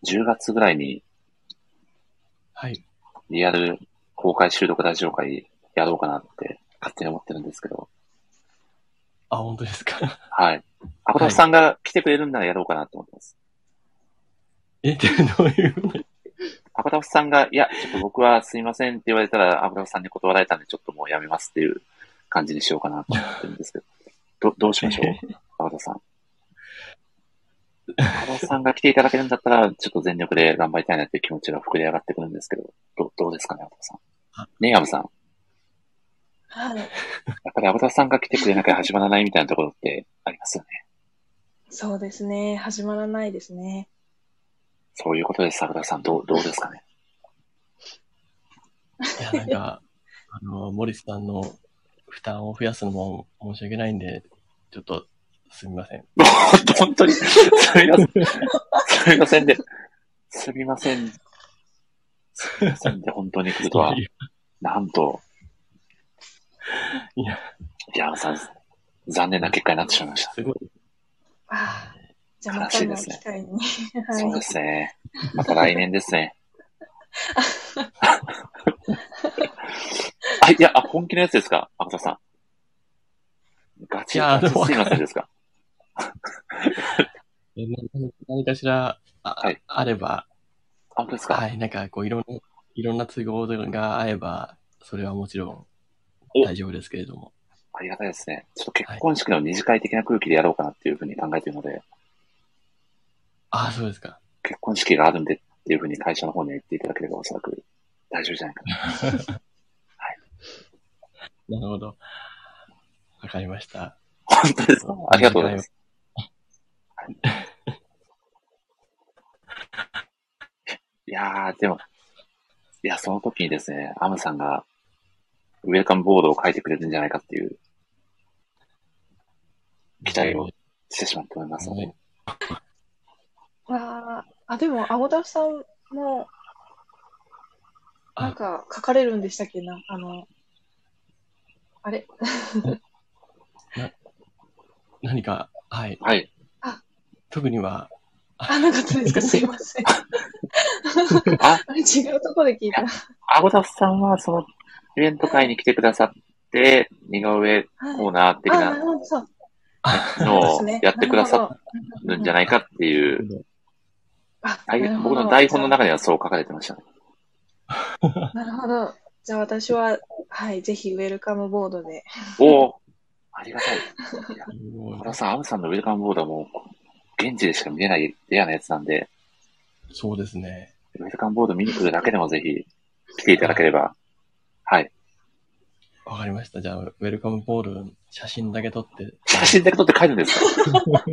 10月ぐらいに、はい。リアル公開収録ラジオ会やろうかなって勝手に思ってるんですけど。あ、本当ですか。はい。アボタフさんが来てくれるんならやろうかなと思ってます。え、ってどういうアボタフさんが、いや、ちょっと僕はすいませんって言われたら、アボタフさんに断られたんで、ちょっともうやめますっていう感じにしようかなと思ってるんですけど。ど、どうしましょう？アボタフさん。アボタフさんが来ていただけるんだったら、ちょっと全力で頑張りたいなっていう気持ちが膨れ上がってくるんですけど、どどうですかね、アボタフさん。ねえ、アブさん。はい。やっぱりアボタさんが来てくれなきゃ始まらないみたいなところってありますよね。そうですね。始まらないですね。そういうことです、アボタさん。どう、どうですかね？いや、なんか、あの、森さんの負担を増やすのも申し訳ないんで、ちょっと、すみません。本当に、すみません。すみませんで。すみません。すみませんで、本当に来るとは。なんと。いや、いや、さん、残念な結果になってしまいました。すごい。ああ、じゃあまたの機会に。はい、そうですね。また来年ですね。あ、いや、あ、本気のやつですか？赤田さん。ガチ、ガチすいませんですか？何かしらあ,、はい、あれば、本当ですか？はい、なんかこういろんな、いろんな都合が合えば、それはもちろん大丈夫ですけれども。ありがたいですね。ちょっと結婚式の二次会的な空気でやろうかなっていうふうに考えているので。ああ、そうですか。結婚式があるんでっていうふうに会社の方には言っていただければおそらく大丈夫じゃないかな。はい。なるほど。わかりました。本当ですか？ありがとうございます。いやー、でも、いや、その時にですね、アムさんが、ウェルカムボードを書いてくれるんじゃないかっていう、期待をしてしまって思いますので。ああ、でも、青田さんも、なんか書かれるんでしたっけな、あの、あれ？な何か、はい。はい。あ、特には。あ、なかったですか？すいません。あ？違うとこで聞いた。アゴダフさんは、その、イベント会に来てくださって、似顔絵コーナー的なのをやってくださるんじゃないかっていう、僕の台本の中にはそう書かれてましたね。なるほど。じゃあ私は、はい、ぜひウェルカムボードで。おおありがたい。小田さん、アムさんのウェルカムボードはもう、現地でしか見れないレアなやつなんで。そうですね。ウェルカムボード見に来るだけでもぜひ来ていただければ。はい。わかりました。じゃあ、ウェルカムボード、写真だけ撮って。写真だけ撮って帰るんですか？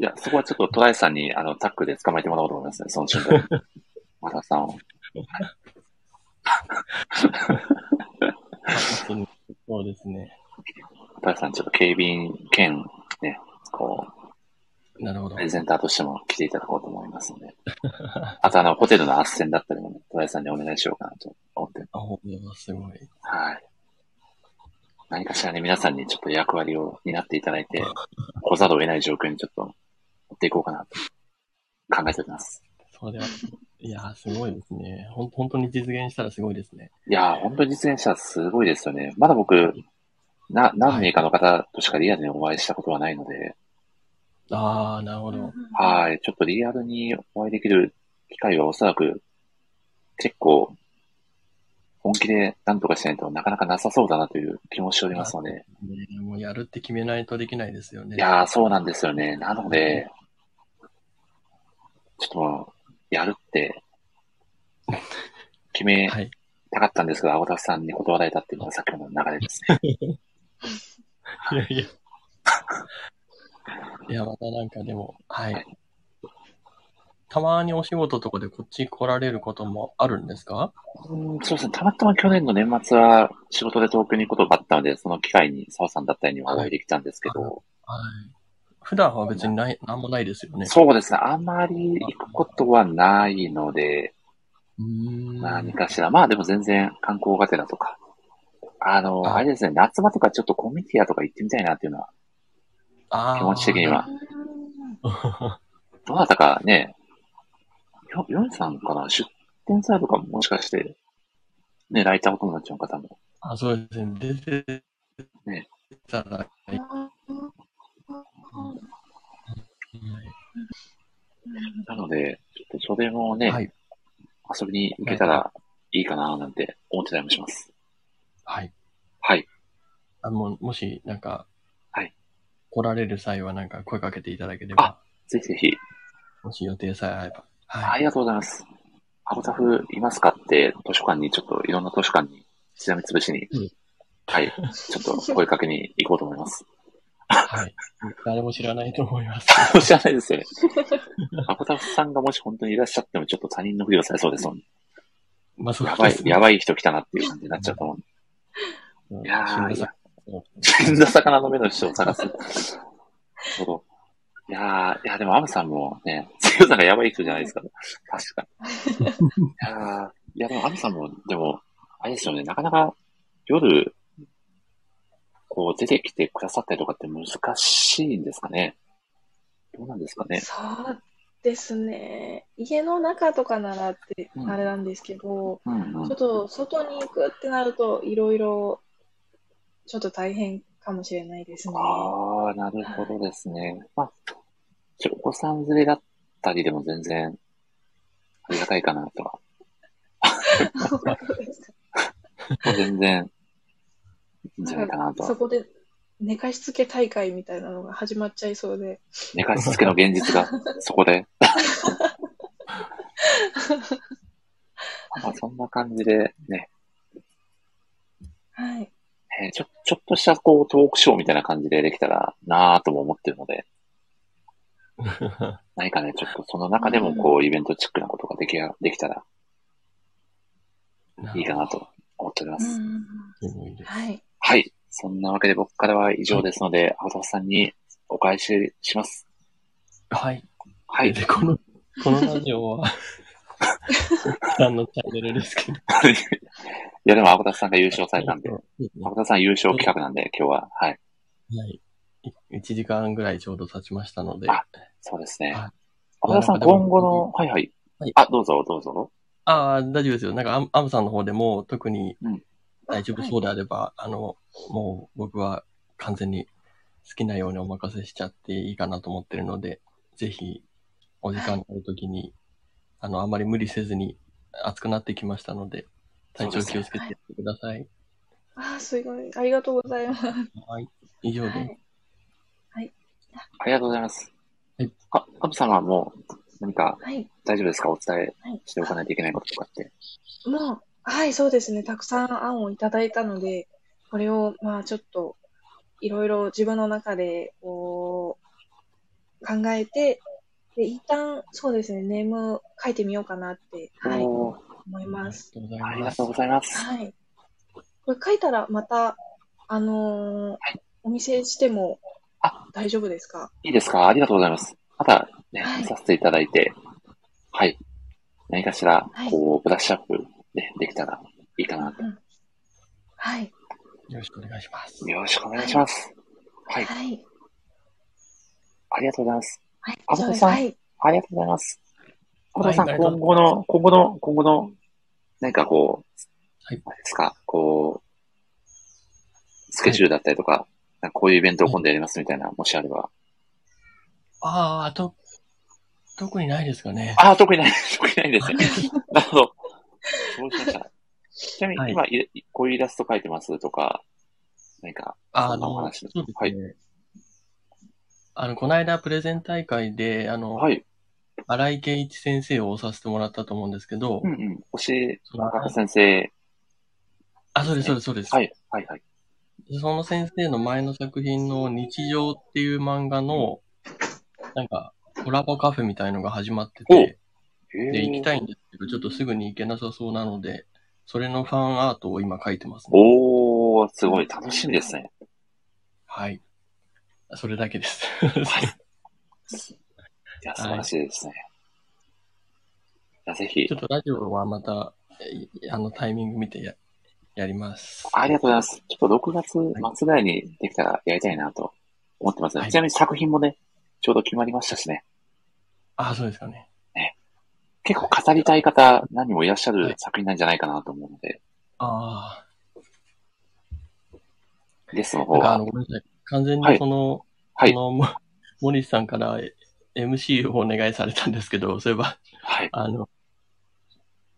いや、そこはちょっとトライさんにあのタッグで捕まえてもらおうと思いますね、その瞬間。マ田さんを。そうですね。高橋さん、ちょっと警備員兼、ね、こう、なるほど。プレゼンターとしても来ていただこうと思いますので。あと、あの、ホテルの斡旋だったりもね、高橋さんにお願いしようかなと思ってあ、ほんとすごい。はい。何かしらね、皆さんにちょっと役割を担っていただいて、来ざるを得ない状況にちょっと持っていこうかなと考えております。そうでは、いやすごいですね。ほん、本当に実現したらすごいですね。いや本当に実現したらすごいですよね。まだ僕、な、何名かの方としかリアルにお会いしたことはないので。ああ、なるほど。はい。ちょっとリアルにお会いできる機会はおそらく結構本気で何とかしないとなかなかなさそうだなという気もしておりますので。ね、もうやるって決めないとできないですよね。いやー、そうなんですよね。なので、ちょっとやるって、決めたかったんですけど、青田さんに断られたっていうのがさっきの流れですね。いやいや。いや、またなんかでも、はい。はい、たまにお仕事とかでこっち来られることもあるんですか？うんそうですね。たまたま去年の年末は仕事で東京に行くことがあったので、その機会に澤さんだったりにお会いできたんですけど、はい、はい普段は別にない、なんもないですよね。そうですね。あまり行くことはないので、何かしら。まあでも全然観光がてらとか。あの、あれですね、夏場とかちょっとコミュニティアとか行ってみたいなっていうのは、気持ち的には。どなたかね、ヨヨンさんかな出店さとかももしかして、ね、ライターお友達の方も。あ、そうですね。出て、ね。たら、なので、ちょっとそれもね、はい、遊びに行けたらいいかななんて思ってたりもします。はい。はい。あももし、なんか、はい。来られる際はなんか声かけていただければ。あ、ぜひぜひ。もし予定さえあれば。はい。ありがとうございます。ハボタフいますかって図書館にちょっといろんな図書館にしらみつぶしに、うん、はい。ちょっと声かけに行こうと思います。はい。誰も知らないと思います。誰も知らないですね。アコタフさんがもし本当にいらっしゃっても、ちょっと他人のふりをされそうですもん。まあそうやばい、やばい人来たなっていう感じになっちゃうと思う。いやー、死んだ魚の目の人を探す。なるほど。いやー、いや、でもアムさんもね、強さがやばい人じゃないですか。確かに。いやー、いや、でもアムさんも、でも、あれですよね、なかなか夜、こう出てきてくださったりとかって難しいんですかね。どうなんですかね。そうですね。家の中とかならってあれなんですけど、うんうん、ちょっと外に行くってなると、いろいろちょっと大変かもしれないですね。ああ、なるほどですね。まあ、お子さん連れだったりでも全然ありがたいかなとは。全然いいんじゃないかなと。そこで寝かしつけ大会みたいなのが始まっちゃいそうで。寝かしつけの現実がそこで。まあそんな感じでね。はい。えー、ちょ、ちょっとしたこうトークショーみたいな感じでできたらなぁとも思ってるので。何かね、ちょっとその中でもこうイベントチックなことができや、できたら。いいかなと思っております。はい。はい。そん。なわけで僕からは以上ですので、青田さん。にお返しします。はい。はい。で、この、このラジオはさんのチャンネルですけど。いや、でも、青田さんが優勝されたんで、青田さん優勝企画なんで、今日は、はい。はい。1時間ぐらいちょうど経ちましたので。あ、そうですね。青田さん、今後の、はいはい。はい、あ、どうぞ、どうぞ。ああ、大丈夫ですよ。なんか、アムさんの方でも特に大丈夫そうであれば、はい、あの、もう僕は完全に好きなようにお任せしちゃっていいかなと思ってるので、ぜひ、お時間のあるときに、あの、あまり無理せずに暑くなってきましたので、体調気をつけてやってください。ああ、すごい。ありがとうございます。はい。以上です。はい。はい、ありがとうございます。はい。あ、アブさんはもう、何か、大丈夫ですか、お伝えしておかないといけないこととかって。もう、はい、そうですね。たくさん案をいただいたので、これを、まあ、ちょっと、いろいろ自分の中で、こう、考えて、で、一旦、そうですね、ネーム書いてみようかなって、はい、思います。ありがとうございます。はい。これ書いたら、また、あのーはい、お見せしても、大丈夫ですか？いいですか？ありがとうございます。また、ね、見させていただいて、はい。何かしら、こう、ブラッシュアップ、ね、できたらいいかなと。はい。よろしくお願いします。よろしくお願いします。はい。はい。ありがとうございます。はい。あぶさん、はい、ありがとうございます。あぶさん、今後の、今後の、今後の、何かこう、はい。ですか、こう、スケジュールだったりとか、はい、こういうイベントを今度やりますみたいな、もしあれば。ああ、と、特にないですかね。ああ、特にない、特にないですね。なるほど。そうしました。ちなみに、はい、今、こういうイラスト描いてますとか、何か、そんなお話ですね。はい。あの、この間プレゼン大会で、あの、はい。荒井圭一先生を押させてもらったと思うんですけど、うんうん。教え、中田先生。あ、そうです、そうです、そうです。はい、はい、はい。その先生の前の作品の日常っていう漫画の、なんか、コラボカフェみたいのが始まってて、で、行きたいんですけど、ちょっとすぐに行けなさそうなので、それのファンアートを今書いてますね。おー、すごい楽しみですね。はい。それだけです。はい。いや、素晴らしいですね。はい、ぜひ。ちょっとラジオはまた、あのタイミング見てややります。ありがとうございます。ちょっと6月末ぐらいにできたらやりたいなと思ってます、ねはい、ちなみに作品もね、ちょうど決まりましたしね。ああ、そうですかね。ね。結構語りたい方、何人もいらっしゃる作品なんじゃないかなと思うので。ああ。ですの方は。あの、ごめんなさい。完全にその、はい。その、モリスさんから MC をお願いされたんですけど、そういえば、はい。あの、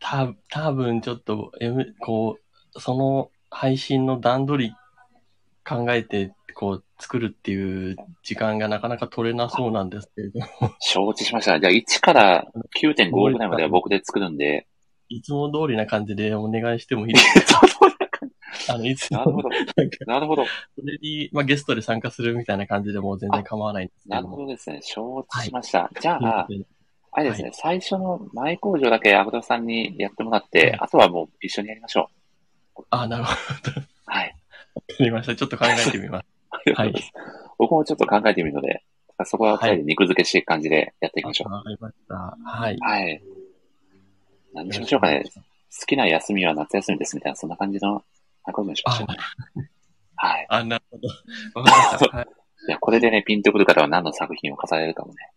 た、多分ちょっと、M、こう、その配信の段取り考えて、こう、作るっていう時間がなかなか取れなそうなんですけれども。承知しました。じゃあ1から9.5ぐらいまでは僕で作るんで。いつも通りな感じでお願いしてもいいですか？あの、いつも。なるほど。なるほど。それに、まあ、ゲストで参加するみたいな感じでも全然構わないんですけど。なるほどですね。承知しました。はい、じゃあ、あれですね、はい、最初の前工場だけアブタさんにやってもらって、はい、あとはもう一緒にやりましょう。あ、なるほど。はい。わかりました。ちょっと考えてみます。はい。僕もちょっと考えてみるので、そこは二人で肉付けしていく感じでやっていきましょう。わ、かりました。はい。はい。何にしましょうかね。好きな休みは夏休みですみたいな、そんな感じの、あ、こういうのにしましょう。はい。あ、なるほど。わかりました。はい。いや、これでね、ピンとくる方は何の作品を飾れるかもね、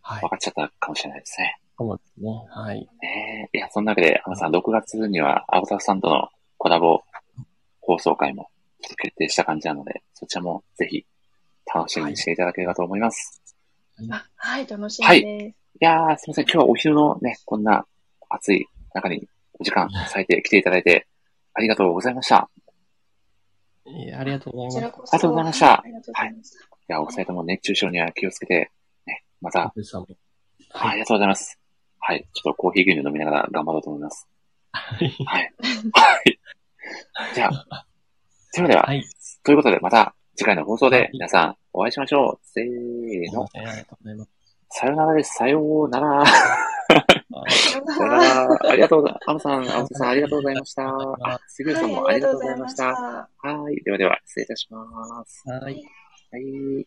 はい。分かっちゃったかもしれないですね。そうですね。はい。ねいや、そんなわけで、あのさん、6月には、青田さんとのコラボ放送会も決定した感じなので、そちらもぜひ楽しみにしていただければと思います。はい、はい、楽しみです。はい。いやー、すみません。今日はお昼のね、こんな暑い中にお時間割いて来ていただいて、ありがとうございました。いや、ありがとうございます。ありがとうございました。はい。いや、お二人とも熱中症には気をつけて、ね、また、はい、ありがとうございます。はい。ちょっとコーヒー牛乳飲みながら頑張ろうと思います。はい。はい。じゃあ、それでは、はい、ということで、また次回の放送で皆さんお会いしましょう。せーの。ありがとうございます。さよならです。さようなら。さよなら。ありがとうございます。アムさん、アムさん、ありがとうございました。杉浦さんもありがとうございました。はい。ではでは、失礼いたします。はい。はい。